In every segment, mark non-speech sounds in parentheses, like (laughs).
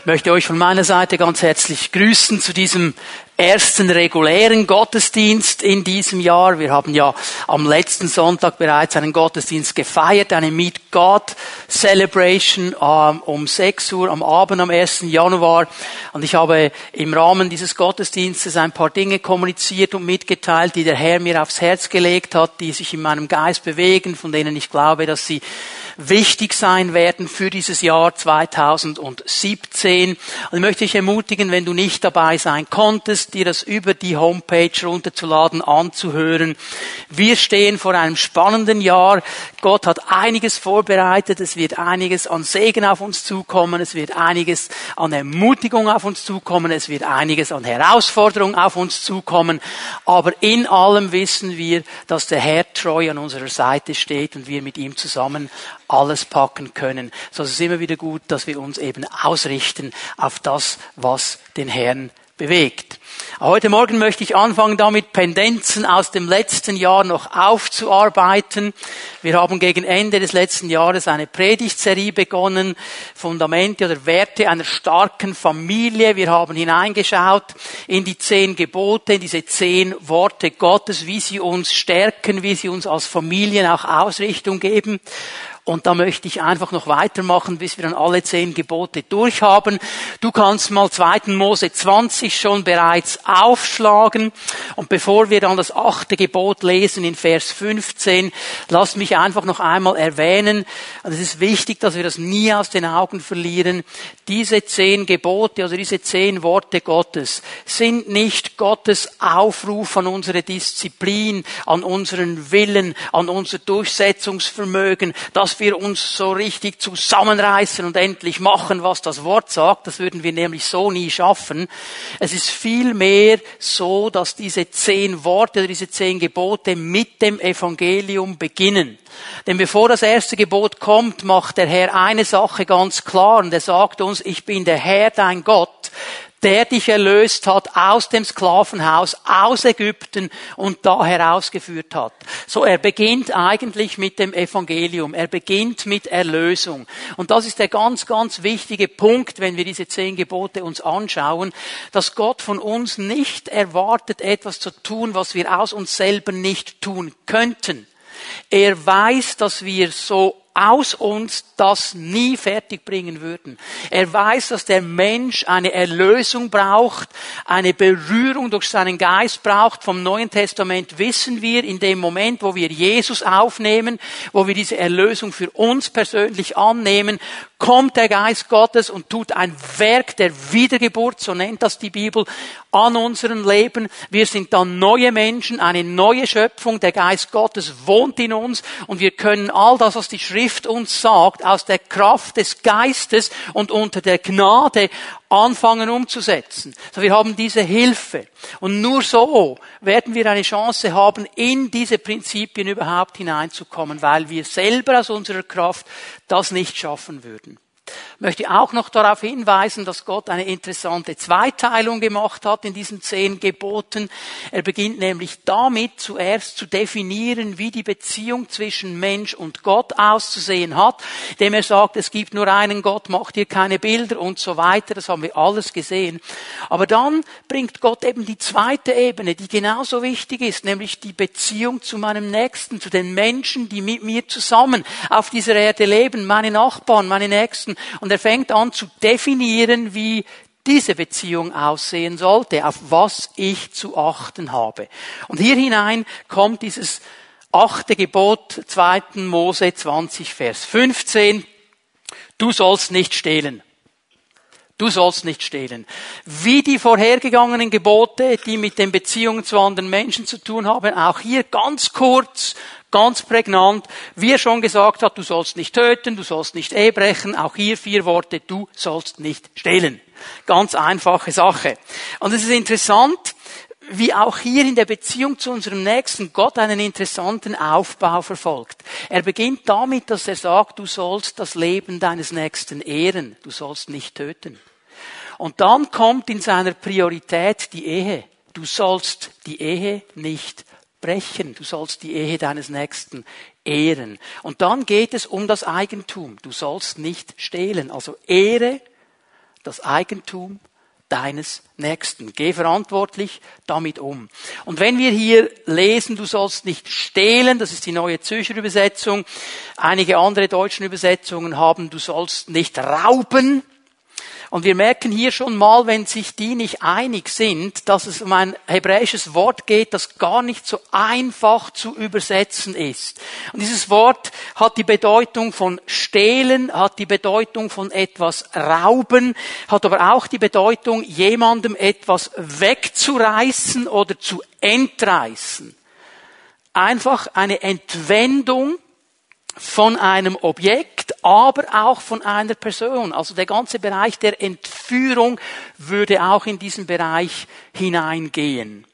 Ich möchte euch von meiner Seite ganz herzlich grüßen zu diesem ersten regulären Gottesdienst in diesem Jahr. Wir haben ja am letzten Sonntag bereits einen Gottesdienst gefeiert, eine Meet God Celebration ähm, um 6 Uhr am Abend am 1. Januar. Und ich habe im Rahmen dieses Gottesdienstes ein paar Dinge kommuniziert und mitgeteilt, die der Herr mir aufs Herz gelegt hat, die sich in meinem Geist bewegen, von denen ich glaube, dass sie wichtig sein werden für dieses Jahr 2017. Und ich möchte dich ermutigen, wenn du nicht dabei sein konntest, dir das über die Homepage runterzuladen, anzuhören. Wir stehen vor einem spannenden Jahr. Gott hat einiges vorbereitet. Es wird einiges an Segen auf uns zukommen. Es wird einiges an Ermutigung auf uns zukommen. Es wird einiges an Herausforderung auf uns zukommen. Aber in allem wissen wir, dass der Herr treu an unserer Seite steht und wir mit ihm zusammen alles packen können. So ist es immer wieder gut, dass wir uns eben ausrichten auf das, was den Herrn bewegt. Heute Morgen möchte ich anfangen, damit Pendenzen aus dem letzten Jahr noch aufzuarbeiten. Wir haben gegen Ende des letzten Jahres eine Predigtserie begonnen, Fundamente oder Werte einer starken Familie. Wir haben hineingeschaut in die zehn Gebote, in diese zehn Worte Gottes, wie sie uns stärken, wie sie uns als Familien auch Ausrichtung geben. Und da möchte ich einfach noch weitermachen, bis wir dann alle zehn Gebote durchhaben. Du kannst mal 2. Mose 20 schon bereits aufschlagen. Und bevor wir dann das achte Gebot lesen in Vers 15, lass mich einfach noch einmal erwähnen, und es ist wichtig, dass wir das nie aus den Augen verlieren, diese zehn Gebote, also diese zehn Worte Gottes, sind nicht Gottes Aufruf an unsere Disziplin, an unseren Willen, an unser Durchsetzungsvermögen, dass wir uns so richtig zusammenreißen und endlich machen, was das Wort sagt. Das würden wir nämlich so nie schaffen. Es ist vielmehr so, dass diese zehn Worte, diese zehn Gebote mit dem Evangelium beginnen. Denn bevor das erste Gebot kommt, macht der Herr eine Sache ganz klar und er sagt uns, ich bin der Herr, dein Gott, der dich erlöst hat aus dem Sklavenhaus, aus Ägypten und da herausgeführt hat. So, er beginnt eigentlich mit dem Evangelium. Er beginnt mit Erlösung. Und das ist der ganz, ganz wichtige Punkt, wenn wir diese zehn Gebote uns anschauen, dass Gott von uns nicht erwartet, etwas zu tun, was wir aus uns selber nicht tun könnten. Er weiß, dass wir so aus uns das nie fertig bringen würden. Er weiß, dass der Mensch eine Erlösung braucht, eine Berührung durch seinen Geist braucht. Vom Neuen Testament wissen wir, in dem Moment, wo wir Jesus aufnehmen, wo wir diese Erlösung für uns persönlich annehmen, kommt der Geist Gottes und tut ein Werk der Wiedergeburt, so nennt das die Bibel, an unserem Leben. Wir sind dann neue Menschen, eine neue Schöpfung. Der Geist Gottes wohnt in uns und wir können all das, was die Schrift uns sagt, aus der Kraft des Geistes und unter der Gnade anfangen umzusetzen. So, wir haben diese Hilfe. Und nur so werden wir eine Chance haben, in diese Prinzipien überhaupt hineinzukommen, weil wir selber aus unserer Kraft das nicht schaffen würden möchte auch noch darauf hinweisen, dass Gott eine interessante Zweiteilung gemacht hat in diesen zehn Geboten. Er beginnt nämlich damit, zuerst zu definieren, wie die Beziehung zwischen Mensch und Gott auszusehen hat, indem er sagt, es gibt nur einen Gott, macht ihr keine Bilder und so weiter. Das haben wir alles gesehen. Aber dann bringt Gott eben die zweite Ebene, die genauso wichtig ist, nämlich die Beziehung zu meinem Nächsten, zu den Menschen, die mit mir zusammen auf dieser Erde leben, meine Nachbarn, meine Nächsten. Und er fängt an zu definieren, wie diese Beziehung aussehen sollte, auf was ich zu achten habe. Und hier hinein kommt dieses achte Gebot, 2. Mose 20, Vers 15. Du sollst nicht stehlen. Du sollst nicht stehlen. Wie die vorhergegangenen Gebote, die mit den Beziehungen zu anderen Menschen zu tun haben, auch hier ganz kurz Ganz prägnant, wie er schon gesagt hat, du sollst nicht töten, du sollst nicht Ehe brechen, auch hier vier Worte, du sollst nicht stehlen. Ganz einfache Sache. Und es ist interessant, wie auch hier in der Beziehung zu unserem Nächsten Gott einen interessanten Aufbau verfolgt. Er beginnt damit, dass er sagt, du sollst das Leben deines Nächsten ehren, du sollst nicht töten. Und dann kommt in seiner Priorität die Ehe. Du sollst die Ehe nicht brechen. Du sollst die Ehe deines Nächsten ehren. Und dann geht es um das Eigentum. Du sollst nicht stehlen. Also Ehre das Eigentum deines Nächsten. Geh verantwortlich damit um. Und wenn wir hier lesen, du sollst nicht stehlen, das ist die neue Zürcher Übersetzung, einige andere deutschen Übersetzungen haben, du sollst nicht rauben, und wir merken hier schon mal, wenn sich die nicht einig sind, dass es um ein hebräisches Wort geht, das gar nicht so einfach zu übersetzen ist. Und dieses Wort hat die Bedeutung von stehlen, hat die Bedeutung von etwas rauben, hat aber auch die Bedeutung, jemandem etwas wegzureißen oder zu entreißen. Einfach eine Entwendung von einem Objekt, aber auch von einer Person. Also der ganze Bereich der Entführung würde auch in diesen Bereich hineingehen.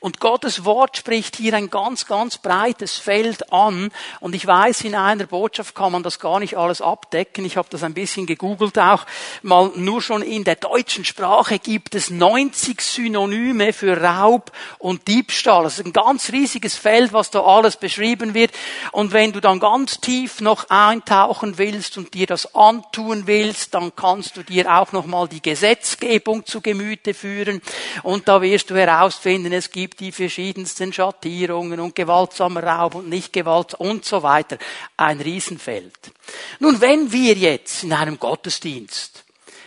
Und Gottes Wort spricht hier ein ganz, ganz breites Feld an. Und ich weiß, in einer Botschaft kann man das gar nicht alles abdecken. Ich habe das ein bisschen gegoogelt auch. Mal nur schon in der deutschen Sprache gibt es 90 Synonyme für Raub und Diebstahl. Das ist ein ganz riesiges Feld, was da alles beschrieben wird. Und wenn du dann ganz tief noch eintauchen willst und dir das antun willst, dann kannst du dir auch noch mal die Gesetzgebung zu Gemüte führen. Und da wirst du herausfinden, es gibt die verschiedensten Schattierungen und gewaltsamer Raub und nicht gewaltsam und so weiter. Ein Riesenfeld. Nun, wenn wir jetzt in einem Gottesdienst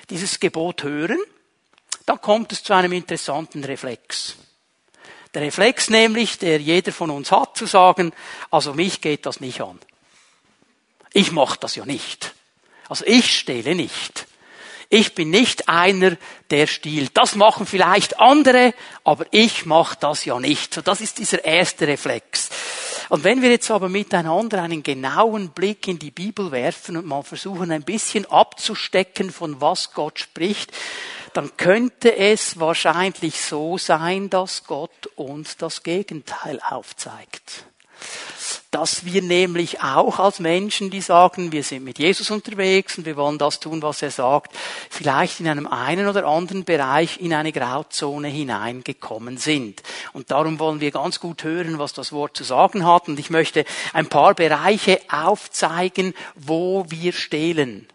dieses Gebot hören, dann kommt es zu einem interessanten Reflex. Der Reflex nämlich, der jeder von uns hat, zu sagen, also mich geht das nicht an. Ich mache das ja nicht. Also ich stehle nicht. Ich bin nicht einer, der stiehlt. Das machen vielleicht andere, aber ich mache das ja nicht. So, das ist dieser erste Reflex. Und wenn wir jetzt aber miteinander einen genauen Blick in die Bibel werfen und mal versuchen, ein bisschen abzustecken, von was Gott spricht, dann könnte es wahrscheinlich so sein, dass Gott uns das Gegenteil aufzeigt dass wir nämlich auch als Menschen, die sagen, wir sind mit Jesus unterwegs und wir wollen das tun, was er sagt, vielleicht in einem einen oder anderen Bereich in eine Grauzone hineingekommen sind. Und darum wollen wir ganz gut hören, was das Wort zu sagen hat. Und ich möchte ein paar Bereiche aufzeigen, wo wir stehlen.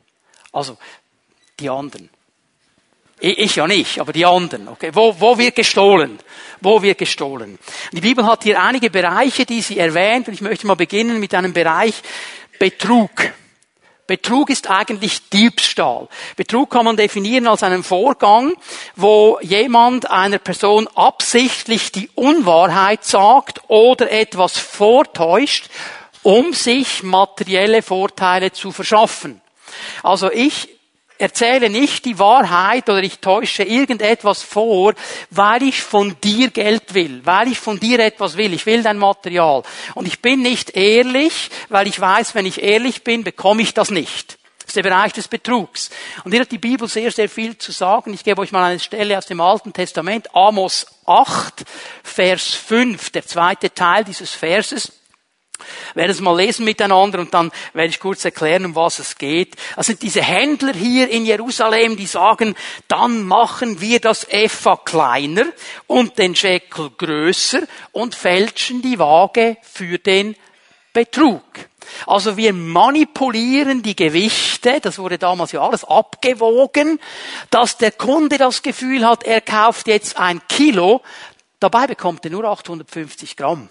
Also die anderen. Ich ja nicht, aber die anderen. Okay, wo, wo wird gestohlen? Wo wird gestohlen? Die Bibel hat hier einige Bereiche, die sie erwähnt, und ich möchte mal beginnen mit einem Bereich Betrug. Betrug ist eigentlich Diebstahl. Betrug kann man definieren als einen Vorgang, wo jemand einer Person absichtlich die Unwahrheit sagt oder etwas vortäuscht, um sich materielle Vorteile zu verschaffen. Also ich erzähle nicht die Wahrheit oder ich täusche irgendetwas vor, weil ich von dir Geld will, weil ich von dir etwas will. Ich will dein Material. Und ich bin nicht ehrlich, weil ich weiß, wenn ich ehrlich bin, bekomme ich das nicht. Das ist der Bereich des Betrugs. Und hier hat die Bibel sehr, sehr viel zu sagen. Ich gebe euch mal eine Stelle aus dem Alten Testament, Amos 8, Vers 5, der zweite Teil dieses Verses. Wir werden es mal lesen miteinander und dann werde ich kurz erklären, um was es geht. Das sind diese Händler hier in Jerusalem, die sagen, dann machen wir das Epha kleiner und den Schekel größer und fälschen die Waage für den Betrug. Also wir manipulieren die Gewichte, das wurde damals ja alles abgewogen, dass der Kunde das Gefühl hat, er kauft jetzt ein Kilo, dabei bekommt er nur 850 Gramm.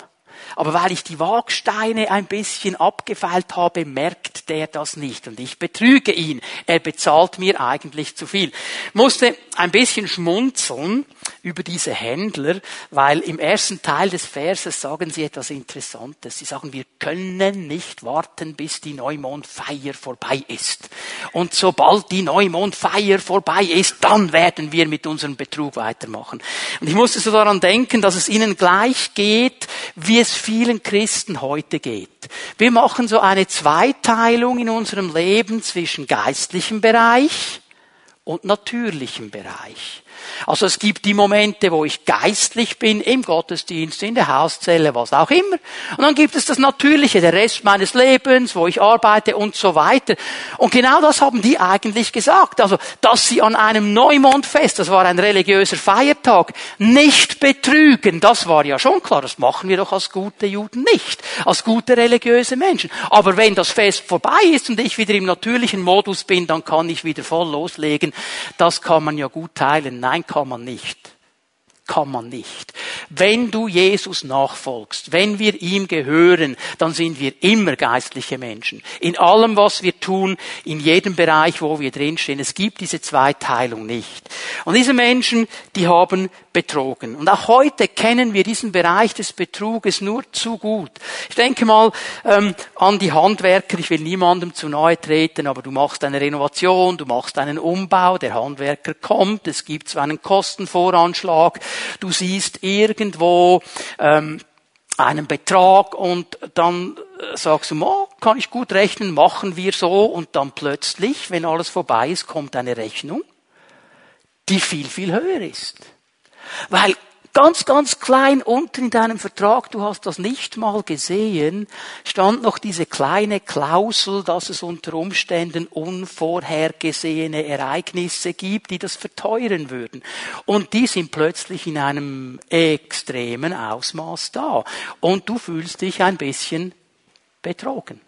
Aber weil ich die Waagsteine ein bisschen abgefeilt habe, merkt der das nicht und ich betrüge ihn. Er bezahlt mir eigentlich zu viel. Musste ein bisschen schmunzeln über diese Händler, weil im ersten Teil des Verses sagen sie etwas Interessantes. Sie sagen, wir können nicht warten, bis die Neumondfeier vorbei ist. Und sobald die Neumondfeier vorbei ist, dann werden wir mit unserem Betrug weitermachen. Und ich musste so daran denken, dass es ihnen gleich geht, wie es vielen Christen heute geht. Wir machen so eine Zweiteilung in unserem Leben zwischen geistlichem Bereich und natürlichem Bereich. Also es gibt die Momente, wo ich geistlich bin, im Gottesdienst, in der Hauszelle, was auch immer. Und dann gibt es das Natürliche, der Rest meines Lebens, wo ich arbeite und so weiter. Und genau das haben die eigentlich gesagt. Also, dass sie an einem Neumondfest, das war ein religiöser Feiertag, nicht betrügen, das war ja schon klar. Das machen wir doch als gute Juden nicht, als gute religiöse Menschen. Aber wenn das Fest vorbei ist und ich wieder im natürlichen Modus bin, dann kann ich wieder voll loslegen Das kann man ja gut teilen. Nein, kann man nicht kann man nicht. Wenn du Jesus nachfolgst, wenn wir ihm gehören, dann sind wir immer geistliche Menschen. In allem, was wir tun, in jedem Bereich, wo wir drinstehen. Es gibt diese Zweiteilung nicht. Und diese Menschen, die haben betrogen. Und auch heute kennen wir diesen Bereich des Betruges nur zu gut. Ich denke mal ähm, an die Handwerker. Ich will niemandem zu nahe treten, aber du machst eine Renovation, du machst einen Umbau, der Handwerker kommt, es gibt so einen Kostenvoranschlag, du siehst irgendwo ähm, einen Betrag und dann äh, sagst du, oh, kann ich gut rechnen, machen wir so und dann plötzlich, wenn alles vorbei ist, kommt eine Rechnung, die viel, viel höher ist. Weil ganz, ganz klein unten in deinem Vertrag, du hast das nicht mal gesehen, stand noch diese kleine Klausel, dass es unter Umständen unvorhergesehene Ereignisse gibt, die das verteuern würden. Und die sind plötzlich in einem extremen Ausmaß da. Und du fühlst dich ein bisschen betrogen.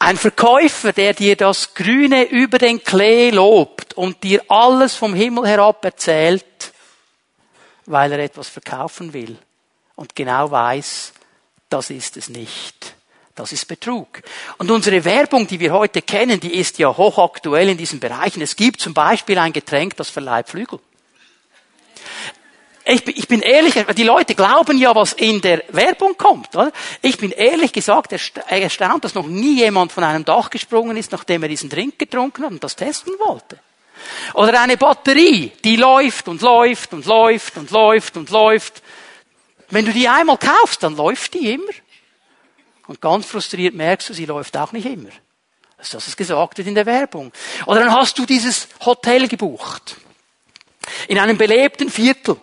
Ein Verkäufer, der dir das Grüne über den Klee lobt und dir alles vom Himmel herab erzählt, weil er etwas verkaufen will und genau weiß, das ist es nicht. Das ist Betrug. Und unsere Werbung, die wir heute kennen, die ist ja hochaktuell in diesen Bereichen. Es gibt zum Beispiel ein Getränk, das verleiht Flügel. Ich, ich bin ehrlich, die Leute glauben ja, was in der Werbung kommt. Oder? Ich bin ehrlich gesagt erstaunt, dass noch nie jemand von einem Dach gesprungen ist, nachdem er diesen Drink getrunken hat und das testen wollte. Oder eine Batterie, die läuft und läuft und läuft und läuft und läuft. Wenn du die einmal kaufst, dann läuft die immer. Und ganz frustriert merkst du, sie läuft auch nicht immer. Das ist das, gesagt wird in der Werbung. Oder dann hast du dieses Hotel gebucht. In einem belebten Viertel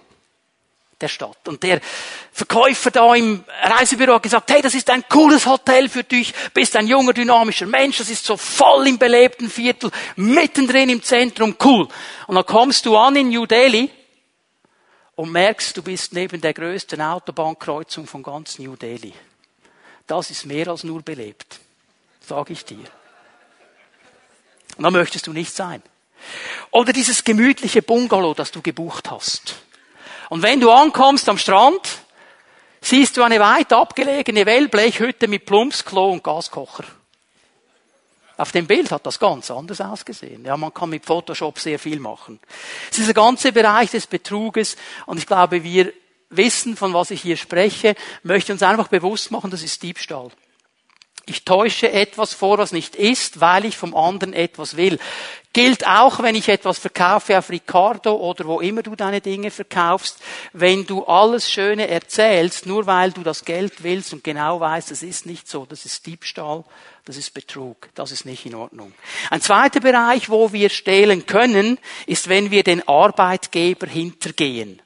der Stadt. Und der Verkäufer da im Reisebüro hat gesagt, hey, das ist ein cooles Hotel für dich, bist ein junger, dynamischer Mensch, das ist so voll im belebten Viertel, mittendrin im Zentrum, cool. Und dann kommst du an in New Delhi und merkst, du bist neben der größten Autobahnkreuzung von ganz New Delhi. Das ist mehr als nur belebt, sage ich dir. Und da möchtest du nicht sein. Oder dieses gemütliche Bungalow, das du gebucht hast. Und wenn du ankommst am Strand, siehst du eine weit abgelegene Wellblechhütte mit Plumpsklo und Gaskocher. Auf dem Bild hat das ganz anders ausgesehen. Ja, man kann mit Photoshop sehr viel machen. Es ist der ganze Bereich des Betruges und ich glaube, wir wissen, von was ich hier spreche, möchte uns einfach bewusst machen, das ist Diebstahl. Ich täusche etwas vor, was nicht ist, weil ich vom anderen etwas will. Gilt auch, wenn ich etwas verkaufe auf Ricardo oder wo immer du deine Dinge verkaufst. Wenn du alles Schöne erzählst, nur weil du das Geld willst und genau weißt, das ist nicht so, das ist Diebstahl, das ist Betrug, das ist nicht in Ordnung. Ein zweiter Bereich, wo wir stehlen können, ist, wenn wir den Arbeitgeber hintergehen.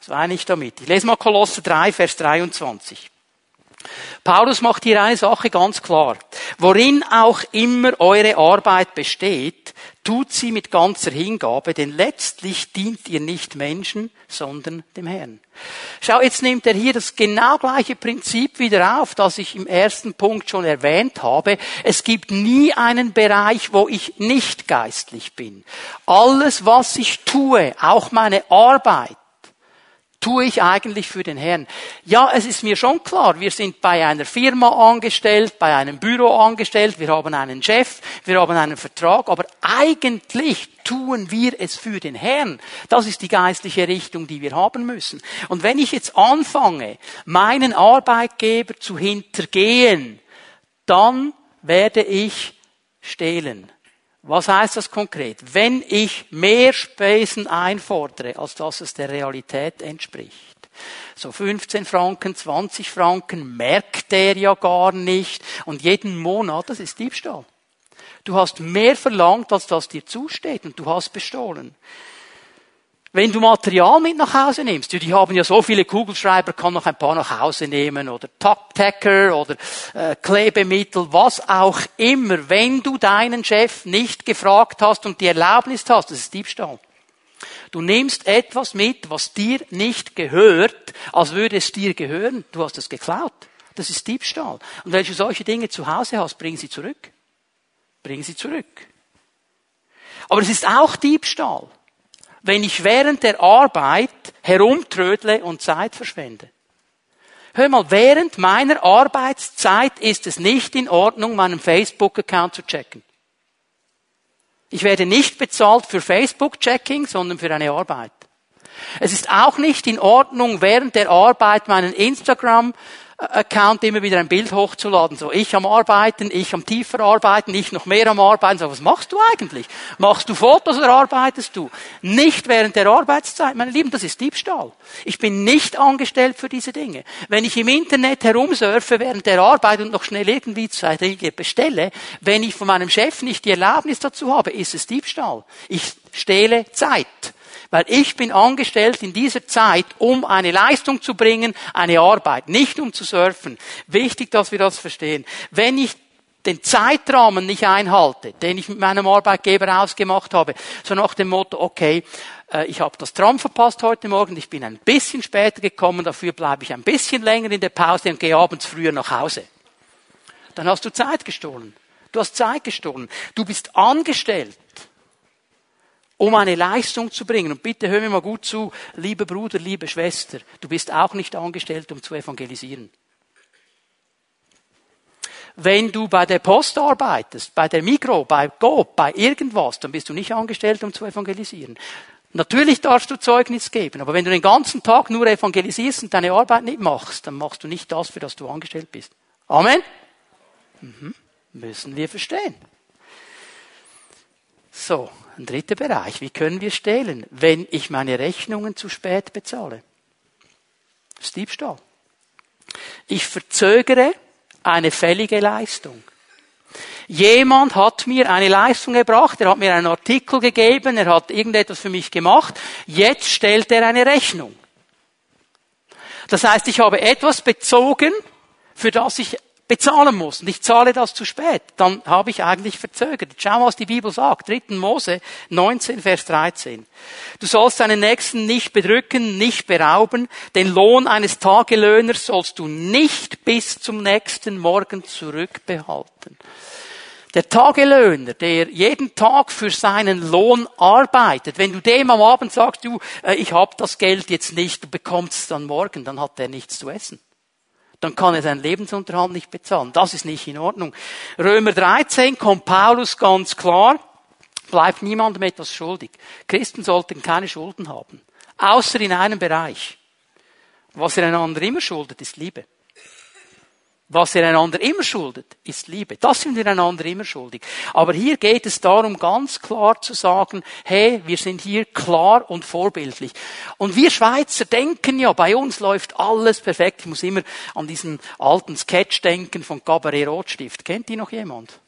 So meine ich damit. Ich lese mal Kolosse 3, Vers 23. Paulus macht hier eine Sache ganz klar. Worin auch immer eure Arbeit besteht, tut sie mit ganzer Hingabe, denn letztlich dient ihr nicht Menschen, sondern dem Herrn. Schau, jetzt nimmt er hier das genau gleiche Prinzip wieder auf, das ich im ersten Punkt schon erwähnt habe. Es gibt nie einen Bereich, wo ich nicht geistlich bin. Alles, was ich tue, auch meine Arbeit, tue ich eigentlich für den Herrn? Ja, es ist mir schon klar, wir sind bei einer Firma angestellt, bei einem Büro angestellt, wir haben einen Chef, wir haben einen Vertrag, aber eigentlich tun wir es für den Herrn. Das ist die geistliche Richtung, die wir haben müssen. Und wenn ich jetzt anfange, meinen Arbeitgeber zu hintergehen, dann werde ich stehlen. Was heißt das konkret? Wenn ich mehr Spesen einfordere, als dass es der Realität entspricht, so 15 Franken, 20 Franken merkt der ja gar nicht und jeden Monat, das ist Diebstahl. Du hast mehr verlangt, als das dir zusteht und du hast bestohlen. Wenn du Material mit nach Hause nimmst, die haben ja so viele Kugelschreiber, kann noch ein paar nach Hause nehmen oder Top-Tacker oder äh, Klebemittel, was auch immer. Wenn du deinen Chef nicht gefragt hast und die Erlaubnis hast, das ist Diebstahl. Du nimmst etwas mit, was dir nicht gehört, als würde es dir gehören. Du hast es geklaut. Das ist Diebstahl. Und wenn du solche Dinge zu Hause hast, bring sie zurück. Bring sie zurück. Aber es ist auch Diebstahl, wenn ich während der Arbeit herumtrödle und Zeit verschwende. Hör mal, während meiner Arbeitszeit ist es nicht in Ordnung, meinen Facebook-Account zu checken. Ich werde nicht bezahlt für Facebook-Checking, sondern für eine Arbeit. Es ist auch nicht in Ordnung, während der Arbeit meinen Instagram Account immer wieder ein Bild hochzuladen. So, ich am Arbeiten, ich am tiefer arbeiten, ich noch mehr am Arbeiten. So, was machst du eigentlich? Machst du Fotos oder arbeitest du? Nicht während der Arbeitszeit. Meine Lieben, das ist Diebstahl. Ich bin nicht angestellt für diese Dinge. Wenn ich im Internet herumsurfe während der Arbeit und noch schnell irgendwie zwei Dinge bestelle, wenn ich von meinem Chef nicht die Erlaubnis dazu habe, ist es Diebstahl. Ich stehle Zeit. Weil ich bin angestellt in dieser Zeit, um eine Leistung zu bringen, eine Arbeit, nicht um zu surfen. Wichtig, dass wir das verstehen. Wenn ich den Zeitrahmen nicht einhalte, den ich mit meinem Arbeitgeber ausgemacht habe, so nach dem Motto, okay, äh, ich habe das Tram verpasst heute Morgen, ich bin ein bisschen später gekommen, dafür bleibe ich ein bisschen länger in der Pause und gehe abends früher nach Hause. Dann hast du Zeit gestohlen. Du hast Zeit gestohlen. Du bist angestellt um eine Leistung zu bringen. Und bitte hör mir mal gut zu, lieber Bruder, liebe Schwester, du bist auch nicht angestellt, um zu evangelisieren. Wenn du bei der Post arbeitest, bei der Mikro, bei Go, bei irgendwas, dann bist du nicht angestellt, um zu evangelisieren. Natürlich darfst du Zeugnis geben, aber wenn du den ganzen Tag nur evangelisierst und deine Arbeit nicht machst, dann machst du nicht das, für das du angestellt bist. Amen? Mhm. Müssen wir verstehen. So, ein dritter Bereich. Wie können wir stehlen, wenn ich meine Rechnungen zu spät bezahle? Das ist Diebstahl. Ich verzögere eine fällige Leistung. Jemand hat mir eine Leistung gebracht, er hat mir einen Artikel gegeben, er hat irgendetwas für mich gemacht, jetzt stellt er eine Rechnung. Das heißt, ich habe etwas bezogen, für das ich bezahlen muss und ich zahle das zu spät, dann habe ich eigentlich verzögert. Schau, was die Bibel sagt. 3. Mose 19, Vers 13. Du sollst deinen Nächsten nicht bedrücken, nicht berauben. Den Lohn eines Tagelöhners sollst du nicht bis zum nächsten Morgen zurückbehalten. Der Tagelöhner, der jeden Tag für seinen Lohn arbeitet, wenn du dem am Abend sagst, du, äh, ich habe das Geld jetzt nicht, du bekommst es dann morgen, dann hat er nichts zu essen dann kann er seinen Lebensunterhalt nicht bezahlen. Das ist nicht in Ordnung. Römer 13 kommt Paulus ganz klar, bleibt niemandem etwas schuldig. Christen sollten keine Schulden haben. Außer in einem Bereich. Was er einander immer schuldet, ist Liebe. Was ihr einander immer schuldet, ist Liebe. Das sind wir einander immer schuldig. Aber hier geht es darum, ganz klar zu sagen, hey, wir sind hier klar und vorbildlich. Und wir Schweizer denken ja, bei uns läuft alles perfekt. Ich muss immer an diesen alten Sketch denken von Cabaret Rotstift. Kennt die noch jemand?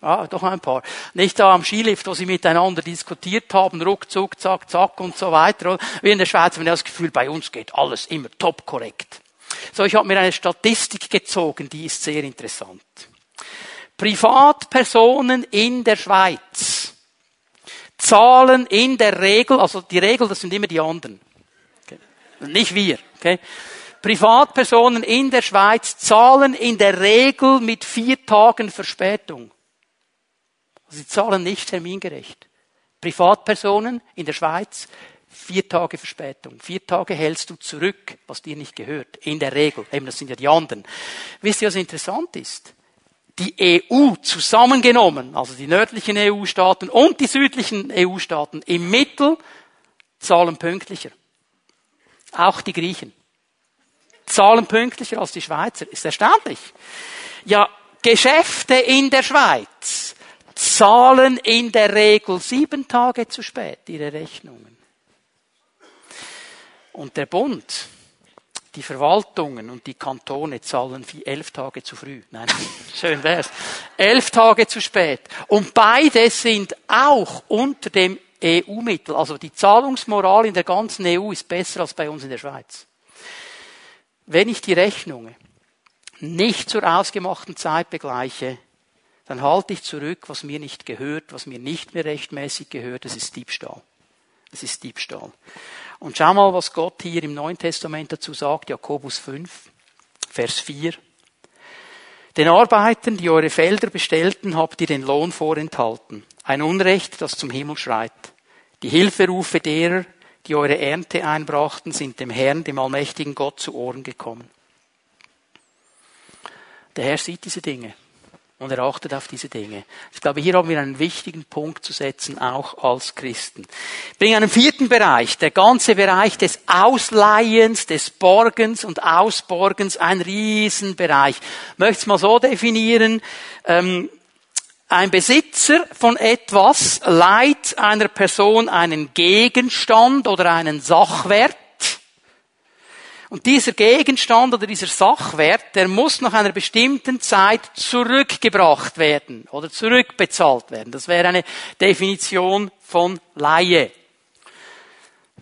Ah, doch ein paar. Nicht da am Skilift, wo sie miteinander diskutiert haben, ruckzuck, zack, zack und so weiter. Wie in der Schweiz haben wir das Gefühl, bei uns geht alles immer top korrekt. So, ich habe mir eine Statistik gezogen, die ist sehr interessant. Privatpersonen in der Schweiz zahlen in der Regel, also die Regel, das sind immer die anderen. Okay. Nicht wir. Okay. Privatpersonen in der Schweiz zahlen in der Regel mit vier Tagen Verspätung. Sie zahlen nicht termingerecht. Privatpersonen in der Schweiz Vier Tage Verspätung. Vier Tage hältst du zurück, was dir nicht gehört. In der Regel. Eben, das sind ja die anderen. Wisst ihr, was interessant ist? Die EU zusammengenommen, also die nördlichen EU-Staaten und die südlichen EU-Staaten, im Mittel zahlen pünktlicher. Auch die Griechen. Zahlen pünktlicher als die Schweizer. Ist erstaunlich. Ja, Geschäfte in der Schweiz zahlen in der Regel sieben Tage zu spät ihre Rechnungen. Und der Bund, die Verwaltungen und die Kantone zahlen wie elf Tage zu früh. Nein, (laughs) schön wär's. Elf Tage zu spät. Und beide sind auch unter dem EU-Mittel. Also die Zahlungsmoral in der ganzen EU ist besser als bei uns in der Schweiz. Wenn ich die Rechnungen nicht zur ausgemachten Zeit begleiche, dann halte ich zurück, was mir nicht gehört, was mir nicht mehr rechtmäßig gehört. Das ist Diebstahl. Das ist Diebstahl. Und schau mal, was Gott hier im Neuen Testament dazu sagt, Jakobus 5, Vers 4. Den Arbeitern, die eure Felder bestellten, habt ihr den Lohn vorenthalten. Ein Unrecht, das zum Himmel schreit. Die Hilferufe derer, die eure Ernte einbrachten, sind dem Herrn, dem allmächtigen Gott, zu Ohren gekommen. Der Herr sieht diese Dinge und er achtet auf diese Dinge. Ich glaube, hier haben wir einen wichtigen Punkt zu setzen, auch als Christen. Ich bringe einen vierten Bereich, der ganze Bereich des Ausleihens, des Borgens und Ausborgens, ein Riesenbereich. Ich möchte es mal so definieren. Ähm, ein Besitzer von etwas leiht einer Person einen Gegenstand oder einen Sachwert und dieser Gegenstand oder dieser Sachwert, der muss nach einer bestimmten Zeit zurückgebracht werden oder zurückbezahlt werden. Das wäre eine Definition von Laie.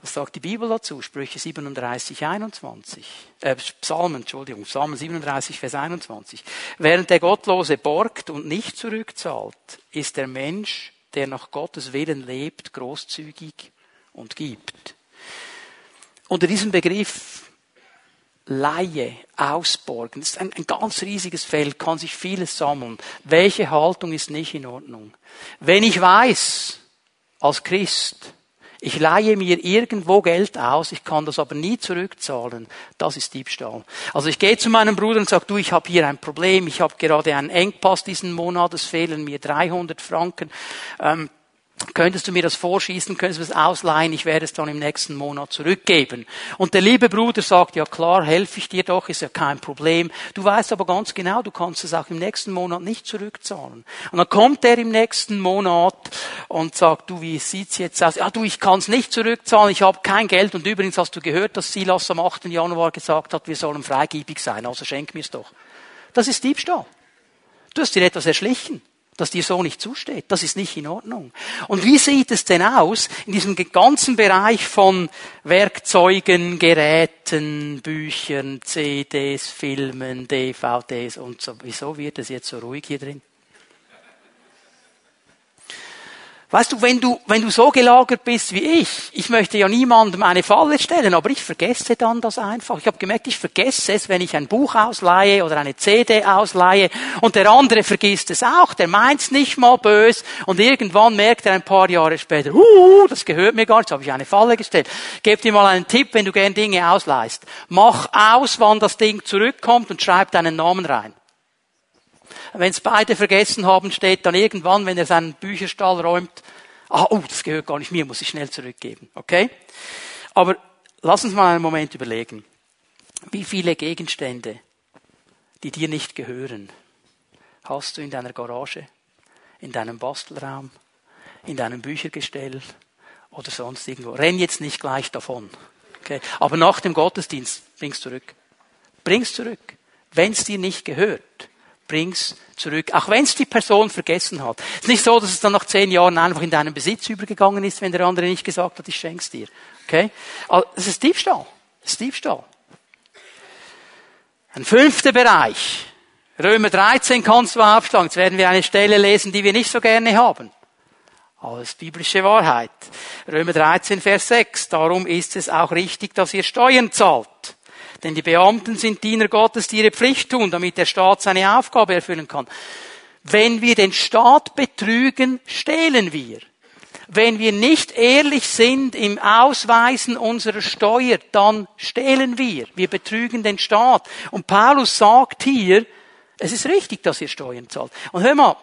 Was sagt die Bibel dazu? Sprüche 37, 21. Äh, Psalmen, Entschuldigung, Psalmen 37, Vers 21. Während der Gottlose borgt und nicht zurückzahlt, ist der Mensch, der nach Gottes Willen lebt, großzügig und gibt. Unter diesem Begriff Laie, Ausborgen. Das ist ein, ein ganz riesiges Feld, kann sich vieles sammeln. Welche Haltung ist nicht in Ordnung? Wenn ich weiß, als Christ, ich leihe mir irgendwo Geld aus, ich kann das aber nie zurückzahlen. Das ist Diebstahl. Also ich gehe zu meinem Bruder und sage, du, ich habe hier ein Problem, ich habe gerade einen Engpass diesen Monat, es fehlen mir 300 Franken. Ähm, Könntest du mir das vorschießen, könntest du es ausleihen, ich werde es dann im nächsten Monat zurückgeben. Und der liebe Bruder sagt, ja klar, helfe ich dir doch, ist ja kein Problem. Du weißt aber ganz genau, du kannst es auch im nächsten Monat nicht zurückzahlen. Und dann kommt er im nächsten Monat und sagt, du, wie sieht's jetzt aus? Ja, du, ich kann es nicht zurückzahlen, ich habe kein Geld. Und übrigens hast du gehört, dass Silas am 8. Januar gesagt hat, wir sollen freigebig sein, also schenk mir's doch. Das ist Diebstahl. Du hast dir etwas erschlichen das dir so nicht zusteht. Das ist nicht in Ordnung. Und wie sieht es denn aus in diesem ganzen Bereich von Werkzeugen, Geräten, Büchern, CDs, Filmen, DVDs und so? Wieso wird es jetzt so ruhig hier drin? Weißt du, wenn du, wenn du so gelagert bist wie ich, ich möchte ja niemandem eine Falle stellen, aber ich vergesse dann das einfach. Ich habe gemerkt, ich vergesse es, wenn ich ein Buch ausleihe oder eine CD ausleihe und der andere vergisst es auch, der meint's nicht mal bös und irgendwann merkt er ein paar Jahre später, uh, das gehört mir gar nicht, habe ich eine Falle gestellt. Geb dir mal einen Tipp, wenn du gern Dinge ausleihst. Mach aus, wann das Ding zurückkommt und schreib deinen Namen rein. Wenn es beide vergessen haben, steht dann irgendwann, wenn er seinen Bücherstall räumt, ah, oh, das gehört gar nicht mir, muss ich schnell zurückgeben. Okay? Aber lass uns mal einen Moment überlegen. Wie viele Gegenstände, die dir nicht gehören, hast du in deiner Garage, in deinem Bastelraum, in deinem Büchergestell oder sonst irgendwo? Renn jetzt nicht gleich davon. Okay? Aber nach dem Gottesdienst bring's zurück. Bring's zurück. Wenn es dir nicht gehört, bring's zurück. Auch wenn es die Person vergessen hat. Es ist nicht so, dass es dann nach zehn Jahren einfach in deinen Besitz übergegangen ist, wenn der andere nicht gesagt hat, ich schenk's dir. Okay? Also, es ist Diebstahl. Es ist Diebstahl. Ein fünfter Bereich. Römer 13 kannst du aufschlagen. Jetzt werden wir eine Stelle lesen, die wir nicht so gerne haben. Alles biblische Wahrheit. Römer 13, Vers 6. Darum ist es auch richtig, dass ihr Steuern zahlt. Denn die Beamten sind Diener Gottes, die ihre Pflicht tun, damit der Staat seine Aufgabe erfüllen kann. Wenn wir den Staat betrügen, stehlen wir. Wenn wir nicht ehrlich sind im Ausweisen unserer Steuer, dann stehlen wir. Wir betrügen den Staat. Und Paulus sagt hier, es ist richtig, dass ihr Steuern zahlt. Und hör mal,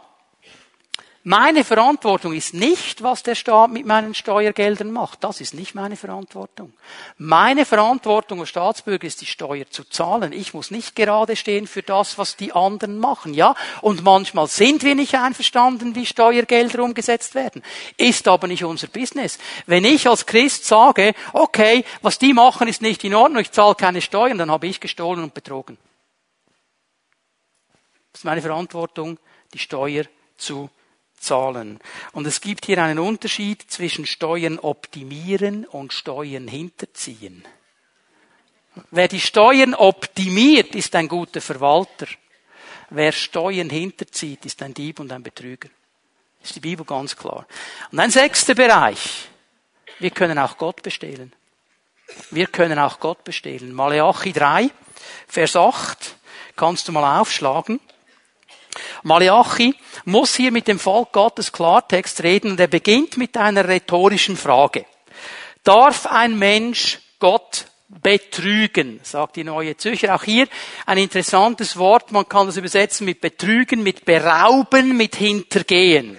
meine Verantwortung ist nicht, was der Staat mit meinen Steuergeldern macht. Das ist nicht meine Verantwortung. Meine Verantwortung als Staatsbürger ist, die Steuer zu zahlen. Ich muss nicht gerade stehen für das, was die anderen machen. Ja, und manchmal sind wir nicht einverstanden, wie Steuergelder umgesetzt werden. Ist aber nicht unser Business. Wenn ich als Christ sage, okay, was die machen, ist nicht in Ordnung, ich zahle keine Steuern, dann habe ich gestohlen und betrogen. Das ist meine Verantwortung, die Steuer zu zahlen. Und es gibt hier einen Unterschied zwischen Steuern optimieren und Steuern hinterziehen. Wer die Steuern optimiert, ist ein guter Verwalter. Wer Steuern hinterzieht, ist ein Dieb und ein Betrüger. Ist die Bibel ganz klar. Und ein sechster Bereich. Wir können auch Gott bestehlen. Wir können auch Gott bestehlen. Maleachi 3, Vers 8, kannst du mal aufschlagen. Malachi muss hier mit dem Volk Gottes Klartext reden und er beginnt mit einer rhetorischen Frage. Darf ein Mensch Gott betrügen, sagt die neue Zürcher. Auch hier ein interessantes Wort, man kann das übersetzen mit betrügen, mit berauben, mit hintergehen.